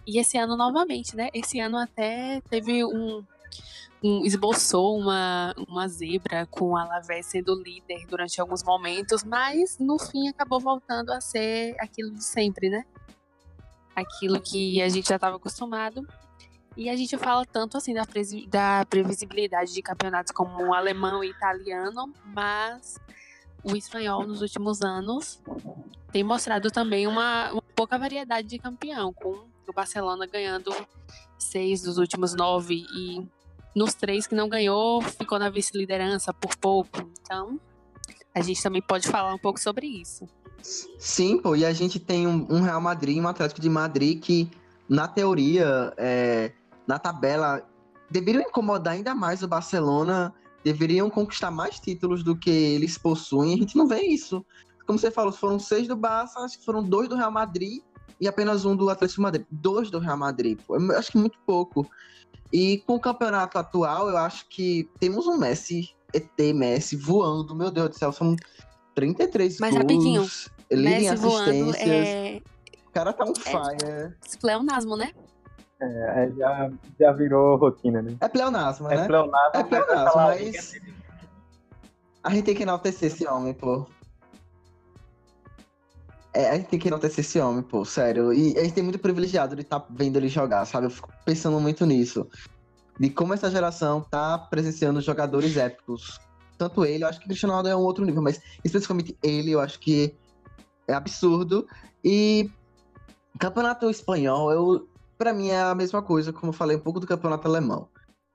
E esse ano novamente, né? Esse ano até teve um, um, esboçou uma, uma zebra com o Alavés sendo líder durante alguns momentos, mas no fim acabou voltando a ser aquilo de sempre, né? Aquilo que a gente já estava acostumado. E a gente fala tanto assim da, da previsibilidade de campeonatos como o alemão e italiano, mas o espanhol nos últimos anos tem mostrado também uma, uma pouca variedade de campeão, com o Barcelona ganhando seis dos últimos nove e nos três que não ganhou ficou na vice-liderança por pouco. Então a gente também pode falar um pouco sobre isso. Sim, pô, e a gente tem um, um Real Madrid e um Atlético de Madrid que, na teoria, é, na tabela deveriam incomodar ainda mais o Barcelona, deveriam conquistar mais títulos do que eles possuem. A gente não vê isso. Como você falou, foram seis do Barça, acho que foram dois do Real Madrid e apenas um do Atlético Madrid. Dois do Real Madrid, pô. Eu acho que muito pouco. E com o campeonato atual, eu acho que temos um Messi, ET Messi, voando. Meu Deus do céu, são 33 Mas gols. rapidinho, Messi voando é... O cara tá um fire. É... Pleonasmo, né? É, já, já virou rotina, né? É pleonasmo, é né? Pleonasmo, é pleonasmo, mas... A gente tem que enaltecer esse homem, pô. É, a gente tem que enaltecer esse homem, pô, sério. E a gente tem muito privilegiado de estar tá vendo ele jogar, sabe? Eu fico pensando muito nisso. De como essa geração tá presenciando jogadores épicos. Tanto ele, eu acho que o Cristiano Ronaldo é um outro nível, mas especificamente ele, eu acho que é absurdo. E campeonato espanhol, eu, para mim é a mesma coisa, como eu falei um pouco do campeonato alemão.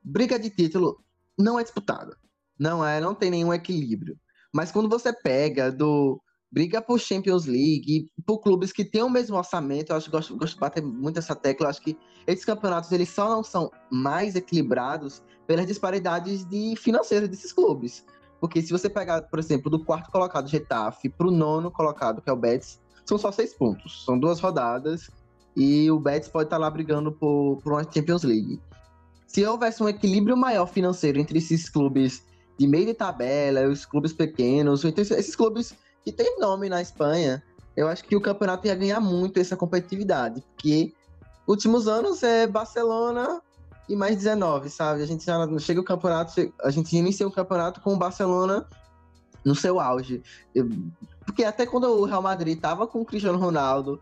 Briga de título não é disputada. Não é, não tem nenhum equilíbrio. Mas quando você pega do briga por Champions League, por clubes que têm o mesmo orçamento, eu acho que gosto, gosto de bater muito essa tecla, eu acho que esses campeonatos eles só não são mais equilibrados pelas disparidades de financeiras desses clubes. Porque se você pegar, por exemplo, do quarto colocado Getafe para o nono colocado, que é o Betis, são só seis pontos. São duas rodadas e o Betis pode estar lá brigando por, por uma Champions League. Se houvesse um equilíbrio maior financeiro entre esses clubes de meio de tabela, os clubes pequenos, esses clubes que têm nome na Espanha, eu acho que o campeonato ia ganhar muito essa competitividade, porque últimos anos é Barcelona e mais 19, sabe? A gente já chega o campeonato, a gente inicia o campeonato com o Barcelona no seu auge. Porque até quando o Real Madrid tava com o Cristiano Ronaldo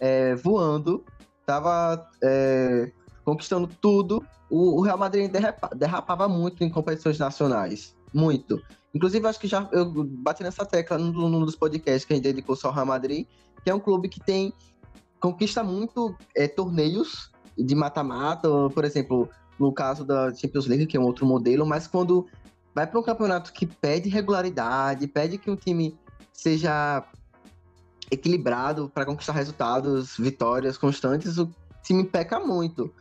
é, voando, tava é, conquistando tudo, o, o, Real Madrid derrapa, derrapava muito em competições nacionais. Muito. Inclusive, acho que já eu bati nessa tecla num, num dos podcasts que a gente dedicou só ao Real Madrid, que é um clube que tem conquista muito é, torneios de mata-mata, por exemplo, no caso da Champions League, que é um outro modelo, mas quando vai para um campeonato que pede regularidade, pede que o time seja equilibrado para conquistar resultados, vitórias constantes, o time peca muito.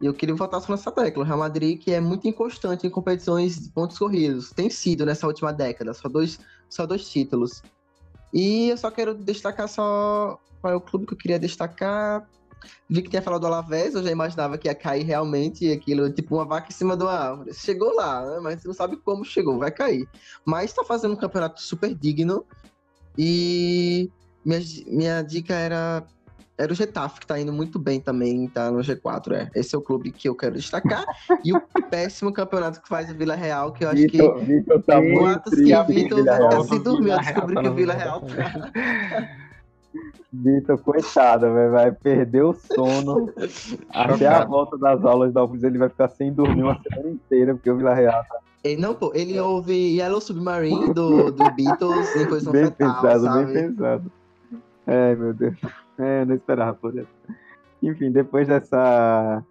E eu queria voltar só nessa tecla. O Real Madrid, que é muito inconstante em competições de pontos corridos, tem sido nessa última década, só dois, só dois títulos. E eu só quero destacar só qual é o clube que eu queria destacar. Vi que tinha falado do Alavés, eu já imaginava que ia cair realmente aquilo, tipo uma vaca em cima de uma árvore. Chegou lá, né? mas você não sabe como chegou, vai cair. Mas está fazendo um campeonato super digno e minha, minha dica era era o Getafe, que tá indo muito bem também, tá no G4, é. Esse é o clube que eu quero destacar. e o péssimo campeonato que faz o Vila Real, que eu acho Vitor, que... Vitor tá muito triste. que a Vitor vai ficar sem dormir, eu Vila descobri que o tá Vila no Real tá... Vitor, coitado, véio, vai perder o sono. Até a volta das aulas da UFRGS, ele vai ficar sem dormir uma semana inteira, porque o Vila Real tá Ele, não, pô, ele ouve Yellow Submarine do, do Beatles em posição bem fetal, pensado, sabe? bem pensado. Ai, meu Deus. É, eu não esperava por isso. Enfim, depois dessa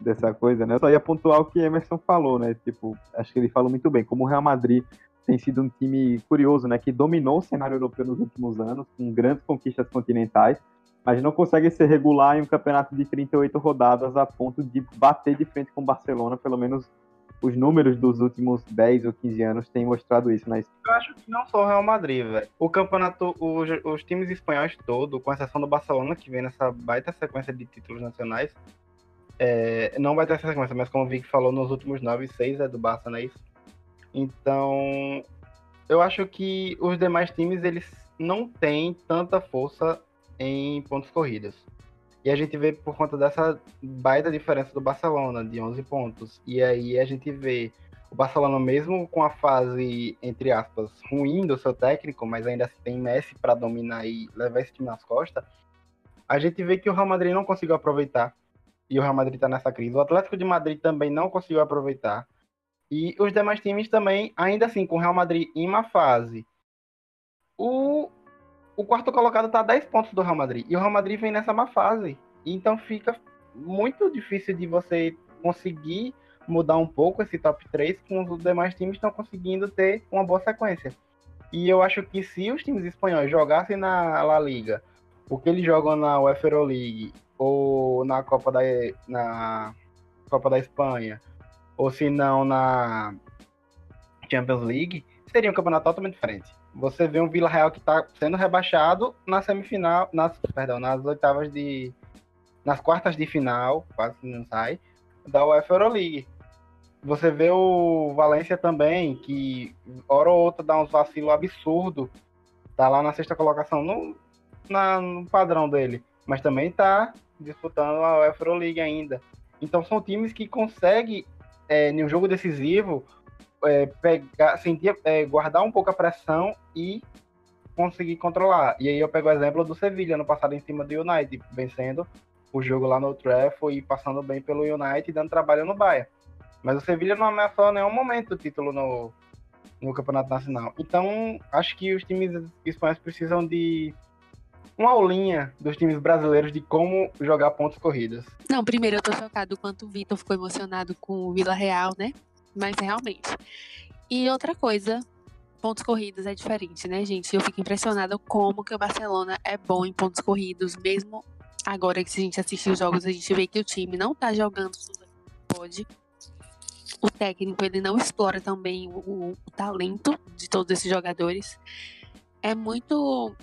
dessa coisa, né? Eu só ia pontuar o que Emerson falou, né? Tipo, acho que ele falou muito bem. Como o Real Madrid tem sido um time curioso, né? Que dominou o cenário europeu nos últimos anos, com grandes conquistas continentais, mas não consegue ser regular em um campeonato de 38 rodadas a ponto de bater de frente com o Barcelona, pelo menos os números dos últimos 10 ou 15 anos têm mostrado isso, né? Eu acho que não só o Real Madrid, velho. O campeonato, os, os times espanhóis todos, com exceção do Barcelona, que vem nessa baita sequência de títulos nacionais, é, não vai ter essa sequência, mas como o Vic falou, nos últimos 9, 6 é do Barça, não é isso? Então, eu acho que os demais times, eles não têm tanta força em pontos corridos. E a gente vê por conta dessa baita diferença do Barcelona, de 11 pontos. E aí a gente vê o Barcelona, mesmo com a fase, entre aspas, ruim do seu técnico, mas ainda assim tem Messi para dominar e levar esse time nas costas, a gente vê que o Real Madrid não conseguiu aproveitar. E o Real Madrid está nessa crise. O Atlético de Madrid também não conseguiu aproveitar. E os demais times também, ainda assim, com o Real Madrid em uma fase. O, o quarto colocado está a 10 pontos do Real Madrid. E o Real Madrid vem nessa má fase. Então fica muito difícil de você conseguir mudar um pouco esse top 3 com os demais times estão conseguindo ter uma boa sequência. E eu acho que se os times espanhóis jogassem na La Liga, o que eles jogam na UEFA Euroleague ou na Copa da na Copa da Espanha, ou se não na Champions League, seria um campeonato totalmente diferente. Você vê um Vila Real que está sendo rebaixado na semifinal, nas, perdão, nas oitavas de nas quartas de final, quase não sai, da UEFA Euroleague. Você vê o Valência também, que hora ou outra dá uns vacilos absurdo. Tá lá na sexta colocação no, na- no padrão dele. Mas também tá disputando a UEFA Euroleague ainda. Então são times que conseguem, é, em um jogo decisivo, é, pegar, sentir, é, guardar um pouco a pressão e conseguir controlar. E aí eu pego o exemplo do Sevilla no passado em cima do United, vencendo o jogo lá no Trafford e passando bem pelo United, dando trabalho no Bayern. Mas o Sevilla não ameaçou em nenhum momento o título no, no Campeonato Nacional. Então, acho que os times espanhóis precisam de uma aulinha dos times brasileiros de como jogar pontos corridas. Não, primeiro eu tô chocado quanto o Vitor ficou emocionado com o Vila Real, né? Mas realmente. E outra coisa, pontos corridos é diferente, né, gente? Eu fico impressionada como que o Barcelona é bom em pontos corridos, mesmo agora que a gente assistir os jogos, a gente vê que o time não tá jogando tudo que pode. O técnico, ele não explora também o, o, o talento de todos esses jogadores. É muito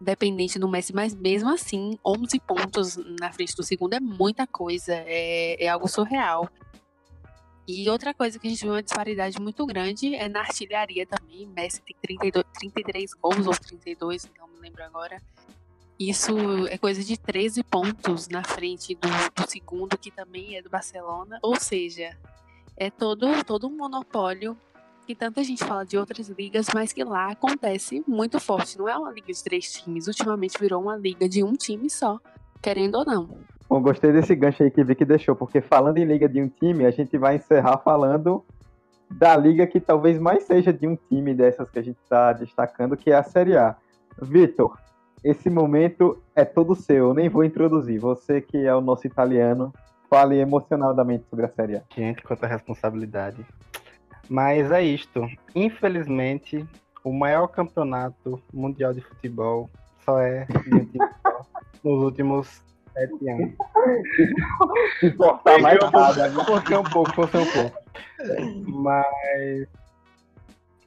dependente do Messi, mas mesmo assim, 11 pontos na frente do segundo é muita coisa, é, é algo surreal. E outra coisa que a gente vê uma disparidade muito grande é na artilharia também. Messi tem 32, 33 gols ou 32, não me lembro agora. Isso é coisa de 13 pontos na frente do, do segundo, que também é do Barcelona. Ou seja, é todo, todo um monopólio que tanta gente fala de outras ligas, mas que lá acontece muito forte. Não é uma liga de três times, ultimamente virou uma liga de um time só, querendo ou não. Bom, gostei desse gancho aí que o Vicky deixou, porque falando em liga de um time, a gente vai encerrar falando da liga que talvez mais seja de um time dessas que a gente está destacando, que é a Série A. Vitor, esse momento é todo seu, eu nem vou introduzir. Você que é o nosso italiano, fale emocionalmente sobre a Série A. Gente, quanta responsabilidade. Mas é isto. Infelizmente, o maior campeonato mundial de futebol só é nos últimos sete anos. Se importar mais nada, né? Forcei um pouco, forcei um pouco. Mas.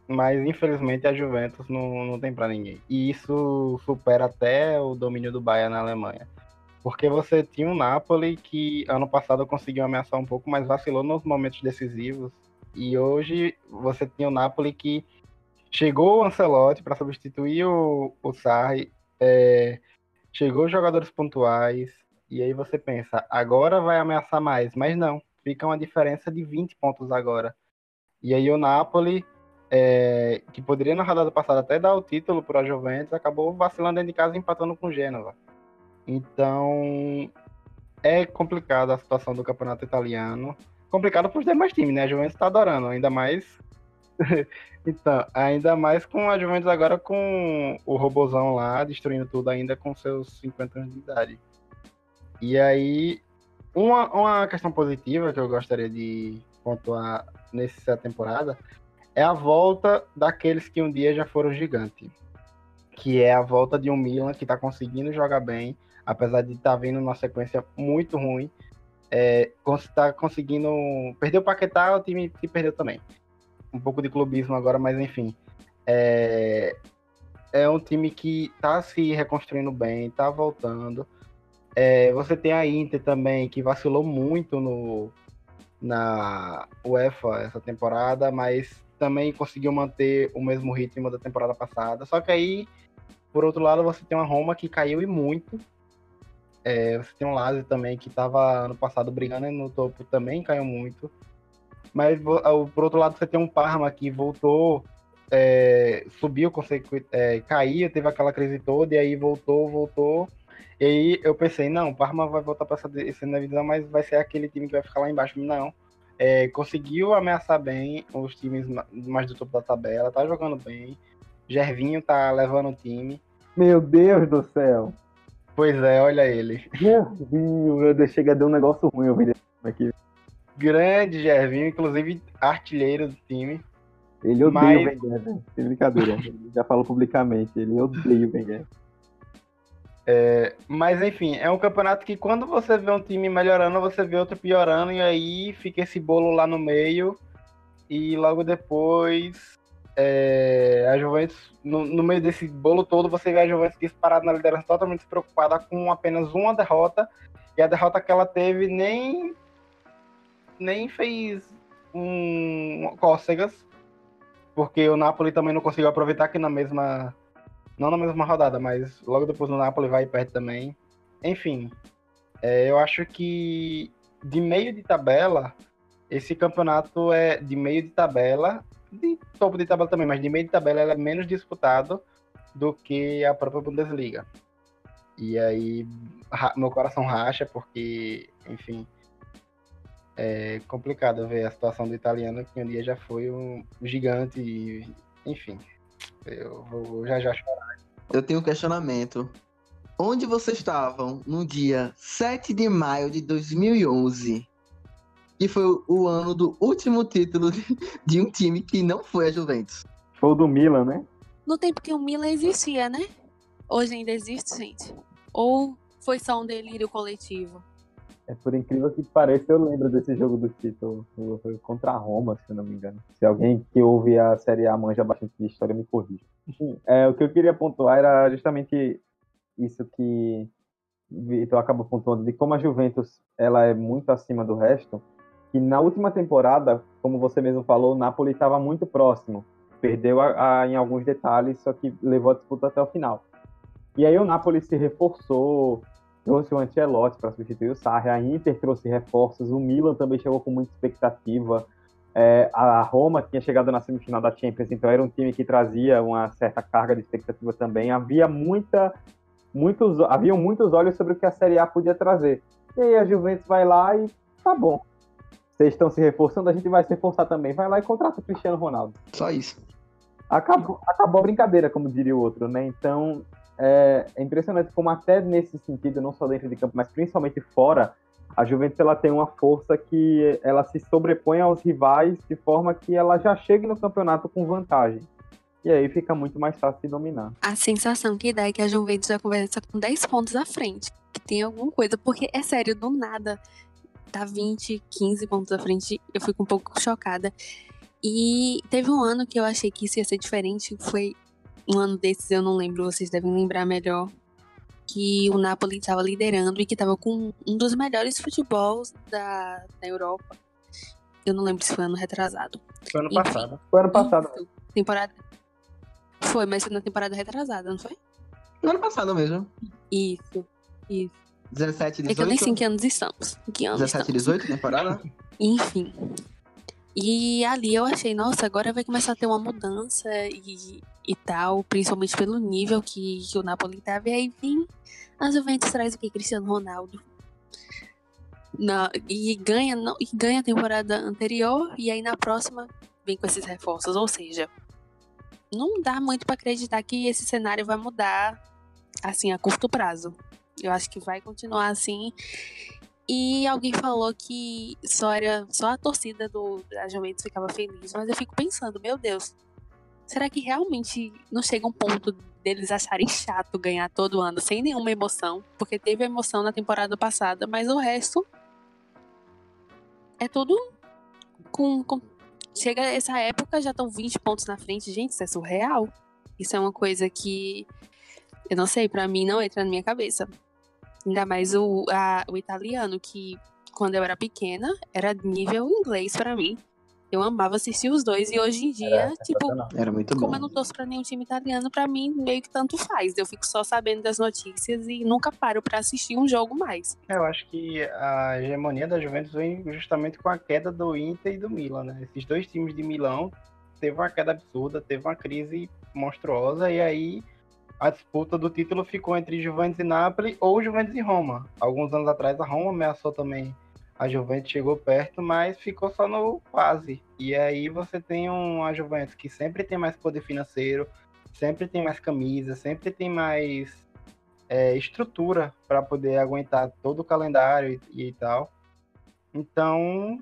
Mas infelizmente a Juventus não, não tem pra ninguém. E isso supera até o domínio do Bayern na Alemanha. Porque você tinha o Napoli que ano passado conseguiu ameaçar um pouco, mas vacilou nos momentos decisivos. E hoje você tinha o Napoli que chegou o Ancelotti para substituir o, o Sarri, é, chegou jogadores pontuais, e aí você pensa, agora vai ameaçar mais, mas não, fica uma diferença de 20 pontos agora. E aí o Napoli, é, que poderia na rodada passada até dar o título para a Juventus, acabou vacilando dentro de casa empatando com o Gênova. Então é complicada a situação do campeonato italiano. Complicado para os demais times, né? A Juventus está adorando, ainda mais. então, ainda mais com a Juventus agora com o robozão lá, destruindo tudo ainda com seus 50 anos de idade. E aí, uma, uma questão positiva que eu gostaria de pontuar nessa temporada é a volta daqueles que um dia já foram gigante. Que é a volta de um Milan que está conseguindo jogar bem, apesar de estar tá vindo numa sequência muito ruim. É, está conseguindo. Perdeu o Paquetá, o time que perdeu também. Um pouco de clubismo agora, mas enfim. É, é um time que está se reconstruindo bem, está voltando. É, você tem a Inter também, que vacilou muito no, na UEFA essa temporada, mas também conseguiu manter o mesmo ritmo da temporada passada. Só que aí, por outro lado, você tem uma Roma que caiu e muito. É, você tem um Lazio também que estava ano passado brigando no topo, também caiu muito. Mas por outro lado, você tem um Parma que voltou, é, subiu, é, caiu, teve aquela crise toda, e aí voltou, voltou e aí eu pensei, não, o Parma vai voltar para essa divisão, mas vai ser aquele time que vai ficar lá embaixo. Não. É, conseguiu ameaçar bem os times mais do topo da tabela, tá jogando bem. Gervinho tá levando o time. Meu Deus do céu. Pois é, olha ele. Gervinho, meu Deus, chega a dar um negócio ruim eu vi aqui. Grande Gervinho, inclusive artilheiro do time. Ele odeia mas... o Wenger, sem brincadeira. Ele já falou publicamente, ele odeia o Wenger. É, mas enfim, é um campeonato que quando você vê um time melhorando, você vê outro piorando, e aí fica esse bolo lá no meio, e logo depois é, a Juventus, no, no, meio desse bolo todo, você vê a Juventus disparada na liderança totalmente despreocupada com apenas uma derrota, e a derrota que ela teve nem, nem fez um cócegas, porque o Napoli também não conseguiu aproveitar que na mesma não na mesma rodada, mas logo depois o Napoli vai perde também. Enfim, é, eu acho que de meio de tabela, esse campeonato é de meio de tabela, de topo de tabela também, mas de meio de tabela ela é menos disputado do que a própria Bundesliga. E aí meu coração racha porque, enfim, é complicado ver a situação do italiano que um dia já foi um gigante e, enfim, eu vou já já chorar. Eu tenho um questionamento. Onde vocês estavam no dia 7 de maio de 2011? Que foi o ano do último título de um time que não foi a Juventus. Foi o do Milan, né? No tempo que o Milan existia, né? Hoje ainda existe, gente? Ou foi só um delírio coletivo? É por incrível que pareça, eu lembro desse jogo do título. Foi contra a Roma, se não me engano. Se alguém que ouve a Série A manja bastante de história, me corrija. É, o que eu queria pontuar era justamente isso que Vitor acabou pontuando, de como a Juventus ela é muito acima do resto. Que na última temporada, como você mesmo falou, o Napoli estava muito próximo. Perdeu a, a, em alguns detalhes, só que levou a disputa até o final. E aí o Napoli se reforçou, trouxe o Ancelotti para substituir o Sarri, a Inter trouxe reforços, o Milan também chegou com muita expectativa. É, a Roma tinha chegado na semifinal da Champions, então era um time que trazia uma certa carga de expectativa também. Havia muita, muitos, haviam muitos olhos sobre o que a Série A podia trazer. E aí a Juventus vai lá e tá bom. Vocês estão se reforçando, a gente vai se reforçar também. Vai lá e contrata o Cristiano Ronaldo. Só isso. Acabou, acabou a brincadeira, como diria o outro, né? Então, é, é, impressionante como até nesse sentido, não só dentro de campo, mas principalmente fora, a Juventus ela tem uma força que ela se sobrepõe aos rivais de forma que ela já chega no campeonato com vantagem. E aí fica muito mais fácil de dominar. A sensação que dá é que a Juventus já conversa com 10 pontos à frente. Que tem alguma coisa, porque é sério, do nada tá 20, 15 pontos à frente. Eu fico um pouco chocada. E teve um ano que eu achei que isso ia ser diferente, foi um ano desses, eu não lembro, vocês devem lembrar melhor, que o Napoli estava liderando e que estava com um dos melhores futebols da, da Europa. Eu não lembro se foi ano retrasado. Foi ano Enfim, passado. Foi ano passado. Isso, temporada... Foi, mas foi na temporada retrasada, não foi? No ano passado mesmo. Isso, isso. 17, 18? É que eu nem sei em que anos estamos. Em que anos 17, estamos. 18 temporada? Enfim. E ali eu achei, nossa, agora vai começar a ter uma mudança e, e tal, principalmente pelo nível que, que o Napoli tava. E aí vim, a Juventus traz aqui Cristiano Ronaldo. Na, e ganha não, e ganha a temporada anterior e aí na próxima vem com esses reforços, ou seja, não dá muito para acreditar que esse cenário vai mudar assim a curto prazo. Eu acho que vai continuar assim e alguém falou que só era só a torcida do da Juventus ficava feliz, mas eu fico pensando, meu Deus, será que realmente não chega um ponto deles acharem chato ganhar todo ano sem nenhuma emoção? Porque teve emoção na temporada passada, mas o resto é tudo com, com... chega essa época já estão 20 pontos na frente, gente, isso é surreal. Isso é uma coisa que eu não sei, para mim não entra na minha cabeça. Ainda mais o, a, o italiano, que quando eu era pequena, era nível inglês para mim. Eu amava assistir os dois e hoje em dia, era tipo, era muito como bom. eu não torço pra nenhum time italiano, para mim meio que tanto faz. Eu fico só sabendo das notícias e nunca paro para assistir um jogo mais. Eu acho que a hegemonia da Juventus vem justamente com a queda do Inter e do Milan, né? Esses dois times de Milão teve uma queda absurda, teve uma crise monstruosa e aí a disputa do título ficou entre Juventus e Napoli ou Juventus e Roma. Alguns anos atrás a Roma ameaçou também a Juventus, chegou perto, mas ficou só no quase. E aí você tem uma Juventus que sempre tem mais poder financeiro, sempre tem mais camisa, sempre tem mais é, estrutura para poder aguentar todo o calendário e, e tal. Então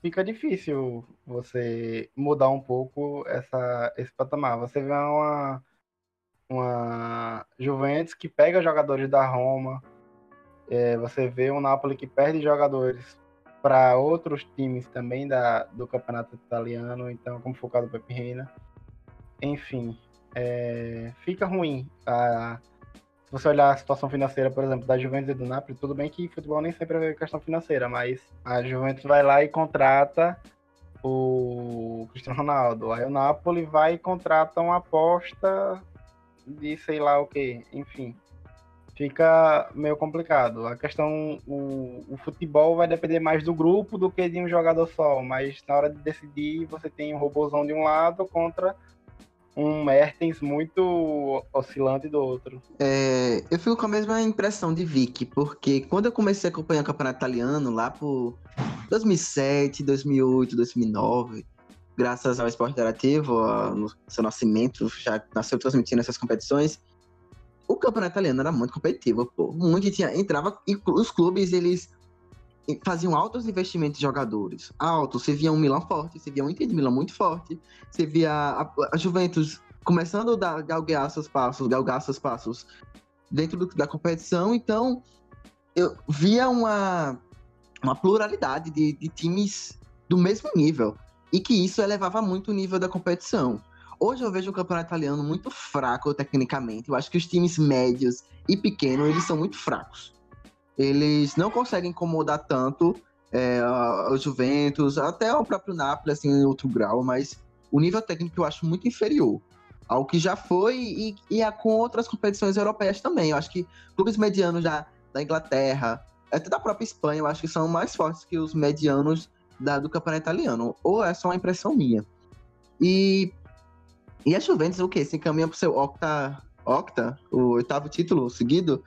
fica difícil você mudar um pouco essa, esse patamar. Você vê uma uma Juventus que pega jogadores da Roma. É, você vê um Napoli que perde jogadores para outros times também da, do campeonato italiano, então como focado para Pepe Reina. Enfim, é, fica ruim. A, se você olhar a situação financeira, por exemplo, da Juventus e do Napoli, tudo bem que futebol nem sempre é questão financeira, mas a Juventus vai lá e contrata o Cristiano Ronaldo. Aí o Napoli vai e contrata uma aposta de sei lá o que, enfim. Fica meio complicado. A questão, o, o futebol vai depender mais do grupo do que de um jogador só, mas na hora de decidir, você tem um robôzão de um lado contra um Mertens muito oscilante do outro. É, eu fico com a mesma impressão de Vicky, porque quando eu comecei a acompanhar o campeonato italiano, lá por 2007, 2008, 2009, graças ao esporte interativo, no seu nascimento, já nasceu transmitindo essas competições, o campeonato italiano era muito competitivo, pô. Muito tinha, entrava, os clubes, eles faziam altos investimentos de jogadores. Altos, você via um Milan forte, você via um Inter de Milan muito forte, você via a, a Juventus começando a galgar seus passos, galgar seus passos dentro do, da competição, então eu via uma, uma pluralidade de, de times do mesmo nível e que isso elevava muito o nível da competição. Hoje eu vejo o campeonato italiano muito fraco tecnicamente. Eu acho que os times médios e pequenos eles são muito fracos. Eles não conseguem incomodar tanto é, Juventus, até o próprio Napoli, assim, em outro grau, mas o nível técnico eu acho muito inferior ao que já foi e, e a, com outras competições europeias também. Eu acho que clubes medianos da, da Inglaterra, até da própria Espanha, eu acho que são mais fortes que os medianos da, do campeonato italiano. Ou é só uma impressão minha. E, e a Juventus, o quê? Se encaminha para o seu octa, octa, o oitavo título seguido?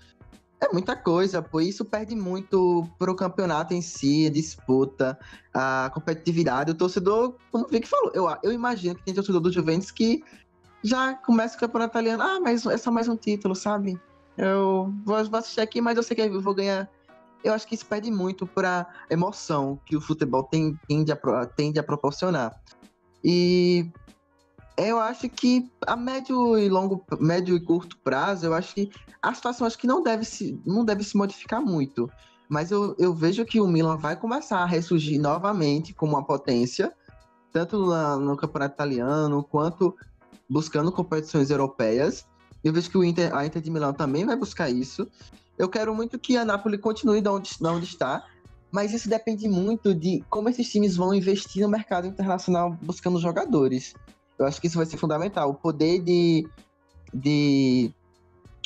É muita coisa, pô. Isso perde muito pro campeonato em si, a disputa, a competitividade. O torcedor, como o Vic falou, eu, eu imagino que tem torcedor do Juventus que já começa o campeonato italiano. Ah, mas é só mais um título, sabe? Eu vou, vou assistir aqui, mas eu sei que eu vou ganhar eu acho que isso perde muito para emoção que o futebol tem, tende, a, tende a proporcionar. E eu acho que a médio e longo, médio e curto prazo, eu acho que a situação acho que não deve se, não deve se modificar muito. Mas eu, eu vejo que o Milan vai começar a ressurgir novamente como uma potência, tanto no campeonato italiano quanto buscando competições europeias. Eu vejo que o Inter, a Inter de Milão também vai buscar isso. Eu quero muito que a Napoli continue de onde, de onde está, mas isso depende muito de como esses times vão investir no mercado internacional buscando jogadores. Eu acho que isso vai ser fundamental. O poder de, de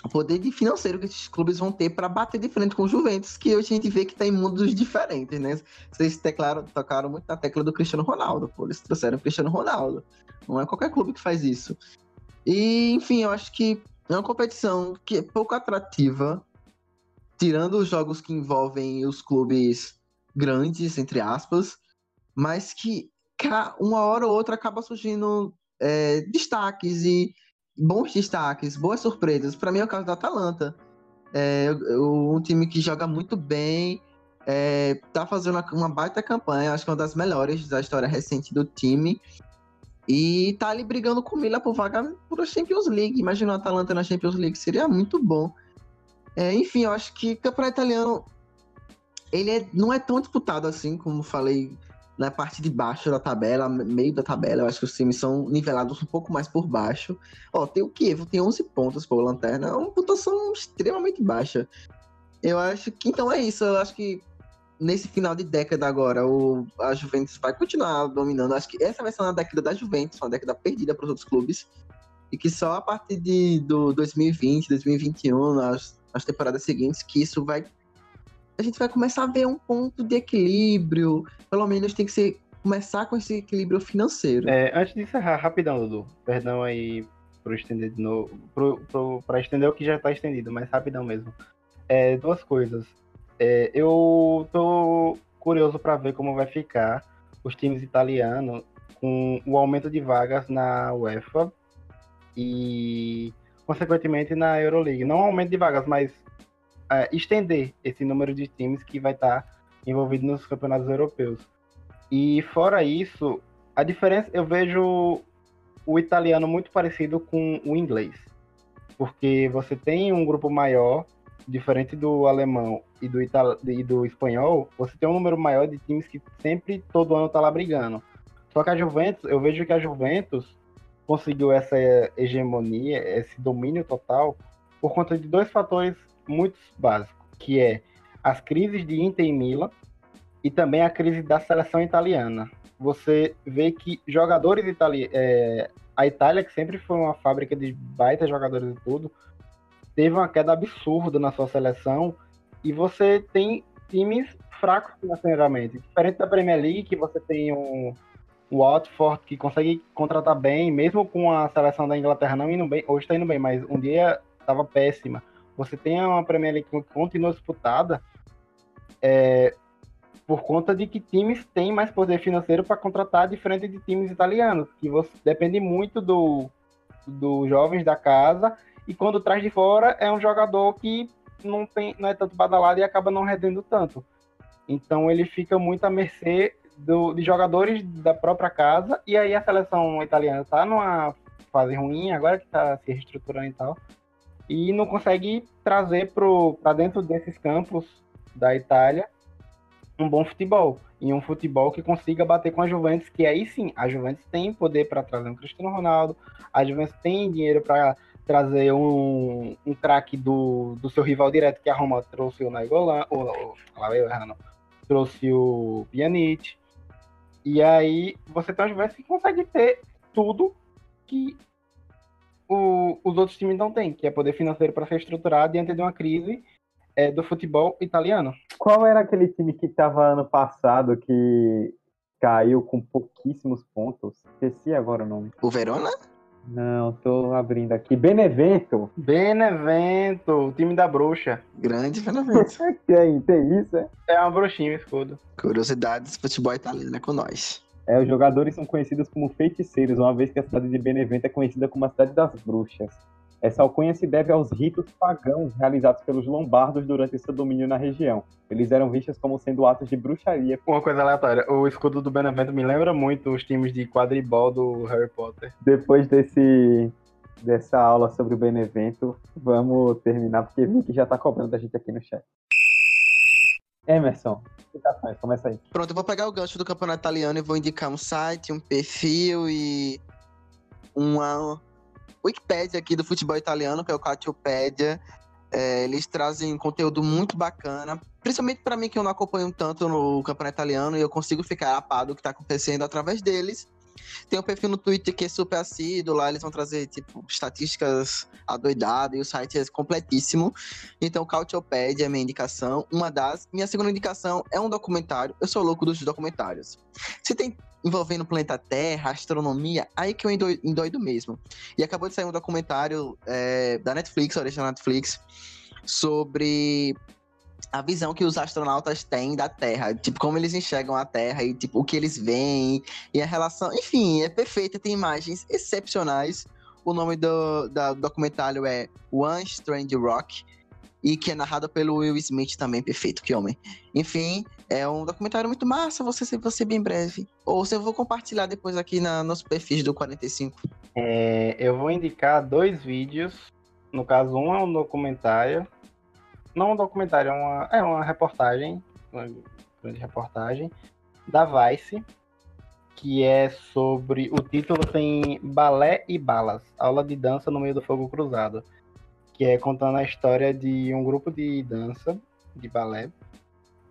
o poder de financeiro que esses clubes vão ter para bater de frente com o Juventus, que hoje a gente vê que está em mundos diferentes, né? Vocês teclaram, tocaram muito na tecla do Cristiano Ronaldo, pô, eles trouxeram o Cristiano Ronaldo. Não é qualquer clube que faz isso. E, enfim, eu acho que é uma competição que é pouco atrativa, tirando os jogos que envolvem os clubes grandes, entre aspas, mas que uma hora ou outra acaba surgindo é, destaques e bons destaques, boas surpresas. Para mim é o caso da Atalanta. É, um time que joga muito bem, é, tá fazendo uma baita campanha, acho que é uma das melhores da história recente do time. E tá ali brigando com o Milan por vaga para Champions League. Imagina o Atalanta na Champions League, seria muito bom. É, enfim, eu acho que o campeonato italiano ele é, não é tão disputado assim, como falei na parte de baixo da tabela, meio da tabela. Eu acho que os times são nivelados um pouco mais por baixo. Ó, tem o Kiev, tem 11 pontos por Lanterna, é uma pontuação extremamente baixa. Eu acho que então é isso. Eu acho que nesse final de década agora, o, a Juventus vai continuar dominando. Acho que essa vai ser uma década da Juventus, uma década perdida para os outros clubes. E que só a partir de do 2020, 2021, as as temporadas seguintes, que isso vai. A gente vai começar a ver um ponto de equilíbrio. Pelo menos tem que ser começar com esse equilíbrio financeiro. É, antes de encerrar, rapidão, Dudu. Perdão aí por estender de novo. Para estender o que já está estendido, mas rapidão mesmo. É, duas coisas. É, eu tô curioso para ver como vai ficar os times italianos com o aumento de vagas na UEFA e consequentemente na Euroleague. Não aumento de vagas, mas é, estender esse número de times que vai estar tá envolvido nos campeonatos europeus. E fora isso, a diferença eu vejo o italiano muito parecido com o inglês, porque você tem um grupo maior, diferente do alemão e do, e do espanhol, você tem um número maior de times que sempre todo ano tá lá brigando. Só que a Juventus, eu vejo que a Juventus conseguiu essa hegemonia, esse domínio total, por conta de dois fatores muito básicos, que é as crises de Inter e Milan e também a crise da seleção italiana. Você vê que jogadores italianos, é, a Itália, que sempre foi uma fábrica de baita jogadores e tudo, teve uma queda absurda na sua seleção e você tem times fracos financeiramente. Diferente da Premier League, que você tem um, Watford que consegue contratar bem, mesmo com a seleção da Inglaterra não indo bem, hoje está indo bem, mas um dia estava péssima. Você tem uma Premier League que continua disputada é, por conta de que times têm mais poder financeiro para contratar, diferente de times italianos, que você depende muito do dos jovens da casa e quando traz de fora é um jogador que não tem não é tanto badalado e acaba não rendendo tanto. Então ele fica muito à mercê do, de jogadores da própria casa, e aí a seleção italiana está numa fase ruim, agora que está se reestruturando e tal, e não consegue trazer para dentro desses campos da Itália um bom futebol. E um futebol que consiga bater com a Juventus, que aí sim, a Juventus tem poder para trazer um Cristiano Ronaldo, a Juventus tem dinheiro para trazer um, um craque do, do seu rival direto, que a Roma trouxe o Naigolan, ou, ou, trouxe o Pjanic. E aí você tem uma Juventus que consegue ter tudo que o, os outros times não têm, que é poder financeiro para ser estruturado diante de uma crise é, do futebol italiano. Qual era aquele time que estava ano passado que caiu com pouquíssimos pontos? Esqueci agora o nome. O Verona? Não, tô abrindo aqui. Benevento. Benevento, o time da bruxa. Grande Benevento. tem, tem isso, é? É uma bruxinha, escudo. Curiosidades, futebol italiano é com nós. É, os jogadores são conhecidos como feiticeiros, uma vez que a cidade de Benevento é conhecida como a cidade das bruxas. Essa alcunha se deve aos ritos pagãos realizados pelos lombardos durante seu domínio na região. Eles eram vistos como sendo atos de bruxaria. Uma coisa aleatória, o escudo do Benevento me lembra muito os times de quadribol do Harry Potter. Depois desse dessa aula sobre o Benevento, vamos terminar, porque vi que já tá cobrando da gente aqui no chat. Emerson, citações, começa aí. Pronto, eu vou pegar o gancho do campeonato italiano e vou indicar um site, um perfil e uma Wikipedia aqui do futebol italiano, que é o Calciopédia. É, eles trazem conteúdo muito bacana, principalmente para mim que eu não acompanho tanto no campeonato italiano e eu consigo ficar apado do que está acontecendo através deles. Tem um perfil no Twitter que é super assíduo, lá eles vão trazer, tipo, estatísticas adoidadas e o site é completíssimo. Então, Cautiopédia é minha indicação, uma das. Minha segunda indicação é um documentário. Eu sou louco dos documentários. Se tem envolvendo planeta Terra, astronomia, aí que eu endoido mesmo. E acabou de sair um documentário é, da Netflix, original Netflix, sobre a visão que os astronautas têm da Terra, tipo, como eles enxergam a Terra e, tipo, o que eles veem e a relação. Enfim, é perfeita, tem imagens excepcionais. O nome do, do documentário é One Strange Rock e que é narrado pelo Will Smith também, perfeito, que homem. Enfim, é um documentário muito massa, você você bem breve. Ou se eu vou compartilhar depois aqui na, nos perfis do 45. É, eu vou indicar dois vídeos. No caso, um é um documentário não um documentário, é uma, é uma reportagem, uma grande reportagem da Vice, que é sobre. O título tem Balé e Balas Aula de Dança no Meio do Fogo Cruzado. Que é contando a história de um grupo de dança, de balé,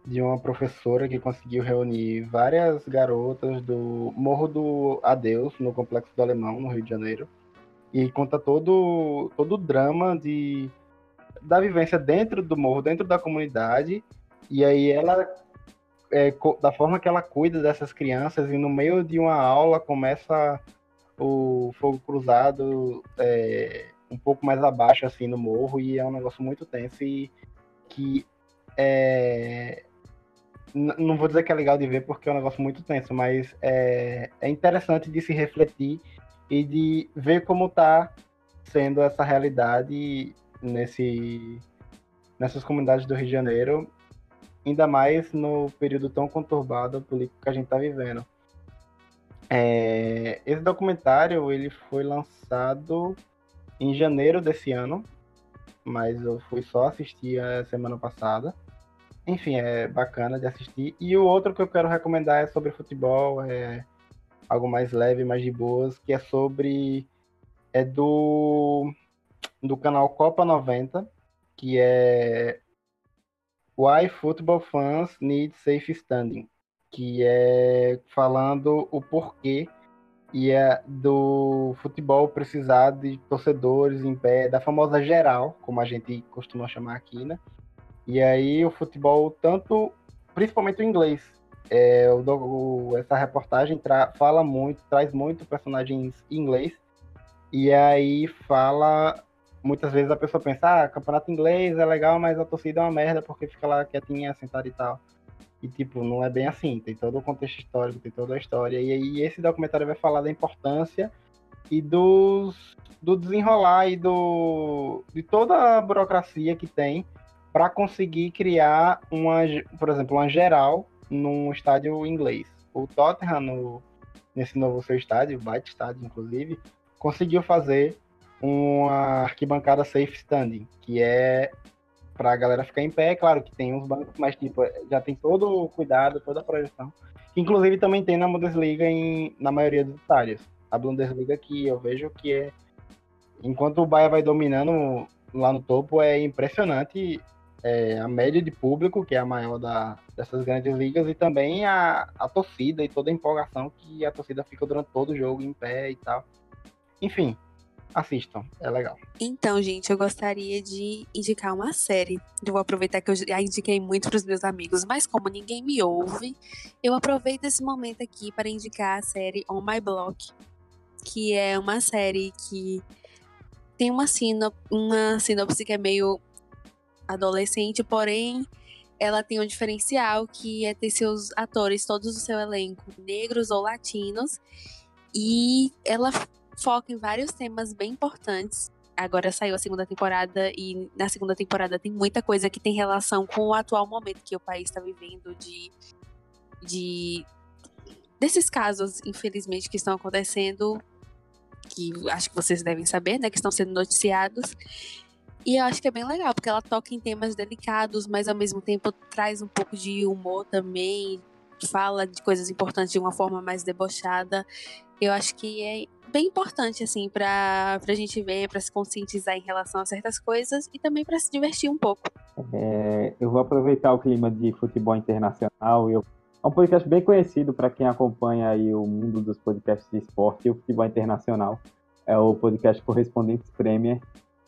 de uma professora que conseguiu reunir várias garotas do Morro do Adeus, no Complexo do Alemão, no Rio de Janeiro. E conta todo, todo o drama de da vivência dentro do morro, dentro da comunidade, e aí ela, é, da forma que ela cuida dessas crianças, e no meio de uma aula começa o fogo cruzado é, um pouco mais abaixo, assim, no morro, e é um negócio muito tenso e que é, não vou dizer que é legal de ver porque é um negócio muito tenso, mas é, é interessante de se refletir e de ver como está sendo essa realidade nesse, nessas comunidades do Rio de Janeiro, ainda mais no período tão conturbado político que a gente está vivendo. É, esse documentário ele foi lançado em janeiro desse ano, mas eu fui só assistir a semana passada. Enfim, é bacana de assistir. E o outro que eu quero recomendar é sobre futebol, é algo mais leve, mais de boas, que é sobre é do do canal Copa 90, que é Why Football Fans Need Safe Standing, que é falando o porquê e é do futebol precisar de torcedores em pé, da famosa geral, como a gente costuma chamar aqui, né? E aí o futebol, tanto, principalmente o inglês, é, o, o, essa reportagem fala muito, traz muito personagens em inglês, e aí fala, muitas vezes a pessoa pensa, ah, campeonato inglês é legal, mas a torcida é uma merda porque fica lá quietinha, sentada e tal. E, tipo, não é bem assim. Tem todo o contexto histórico, tem toda a história. E aí esse documentário vai falar da importância e dos, do desenrolar e do, de toda a burocracia que tem para conseguir criar uma, por exemplo, uma geral num estádio inglês. O Tottenham, no, nesse novo seu estádio, baita estádio, inclusive, conseguiu fazer uma arquibancada safe standing, que é para a galera ficar em pé. Claro que tem uns bancos, mas tipo, já tem todo o cuidado, toda a projeção. Inclusive também tem na Bundesliga em, na maioria dos estádios. A Bundesliga que eu vejo que é. Enquanto o Bayern vai dominando lá no topo, é impressionante é, a média de público, que é a maior da, dessas grandes ligas, e também a, a torcida e toda a empolgação que a torcida fica durante todo o jogo em pé e tal. Enfim, assistam, é legal. Então, gente, eu gostaria de indicar uma série. Eu vou aproveitar que eu já indiquei muito para os meus amigos, mas como ninguém me ouve, eu aproveito esse momento aqui para indicar a série On My Block, que é uma série que tem uma, sino, uma sinopse que é meio adolescente, porém ela tem um diferencial que é ter seus atores, todos do seu elenco, negros ou latinos, e ela foca em vários temas bem importantes. Agora saiu a segunda temporada e na segunda temporada tem muita coisa que tem relação com o atual momento que o país está vivendo de, de desses casos, infelizmente, que estão acontecendo, que acho que vocês devem saber, né, que estão sendo noticiados. E eu acho que é bem legal, porque ela toca em temas delicados, mas ao mesmo tempo traz um pouco de humor também, fala de coisas importantes de uma forma mais debochada. Eu acho que é bem importante, assim, pra, pra gente ver, pra se conscientizar em relação a certas coisas e também para se divertir um pouco. É, eu vou aproveitar o clima de futebol internacional. Eu, é um podcast bem conhecido para quem acompanha aí o mundo dos podcasts de esporte e o futebol internacional. É o podcast Correspondentes Premier.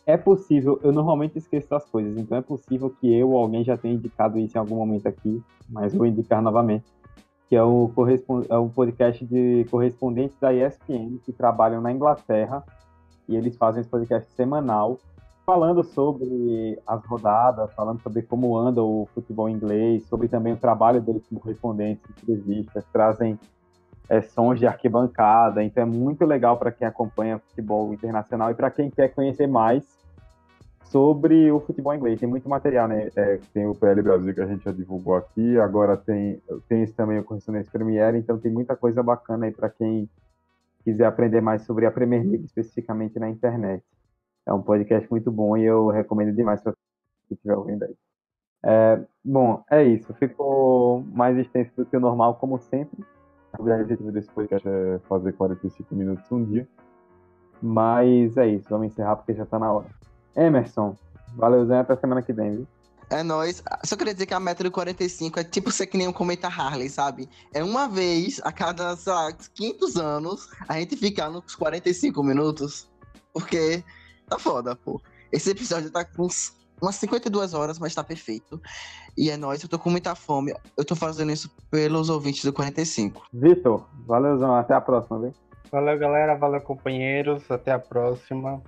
É possível, eu normalmente esqueço as coisas, então é possível que eu ou alguém já tenha indicado isso em algum momento aqui, mas vou indicar novamente que é o, é um podcast de correspondentes da ESPN que trabalham na Inglaterra e eles fazem esse podcast semanal falando sobre as rodadas, falando sobre como anda o futebol inglês, sobre também o trabalho deles como correspondentes, entrevistas, trazem é, sons de arquibancada, então é muito legal para quem acompanha futebol internacional e para quem quer conhecer mais sobre o futebol inglês. Tem muito material, né? É, tem o PL Brasil que a gente já divulgou aqui, agora tem, tem esse também o Correspondência Premier, então tem muita coisa bacana aí para quem quiser aprender mais sobre a Premier League, especificamente na internet. É um podcast muito bom e eu recomendo demais para quem estiver ouvindo aí. É, bom, é isso. Ficou mais extenso do que o normal, como sempre. O objetivo desse podcast é fazer 45 minutos um dia. Mas é isso, vamos encerrar porque já está na hora. Emerson, valeu, Zé, até semana que vem, viu? É nóis. Só queria dizer que a meta do 45 é tipo ser que nem um cometa Harley, sabe? É uma vez a cada, sei lá, 500 anos a gente ficar nos 45 minutos. Porque tá foda, pô. Esse episódio tá com umas 52 horas, mas tá perfeito. E é nóis, eu tô com muita fome. Eu tô fazendo isso pelos ouvintes do 45. Vitor, valeuzão, até a próxima, viu? Valeu, galera. Valeu, companheiros. Até a próxima.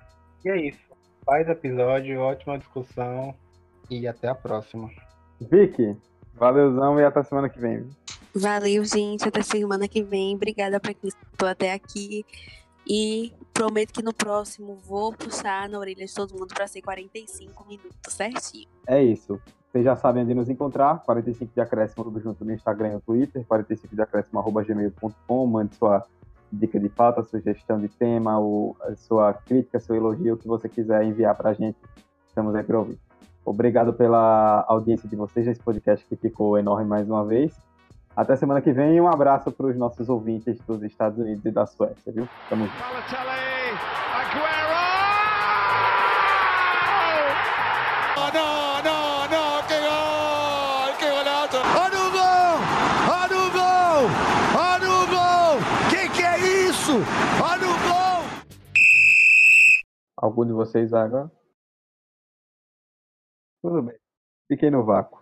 E é isso. Faz episódio, ótima discussão e até a próxima. Vicky, valeuzão e até semana que vem. Valeu, gente. Até semana que vem. Obrigada pra quem estou até aqui. E prometo que no próximo vou puxar na orelha de todo mundo para ser 45 minutos certinho. É isso. Vocês já sabem onde nos encontrar. 45 de acréscimo tudo junto no Instagram e no Twitter. 45 de acréscimo arroba gmail.com. Mande sua dica de pauta, sugestão de tema, ou sua crítica, seu elogio, o que você quiser enviar para a gente, estamos aí para ouvir. Obrigado pela audiência de vocês nesse podcast que ficou enorme mais uma vez. Até semana que vem e um abraço para os nossos ouvintes dos Estados Unidos e da Suécia, viu? Tamo junto. Algum de vocês agora? Tudo bem. Fiquei no vácuo.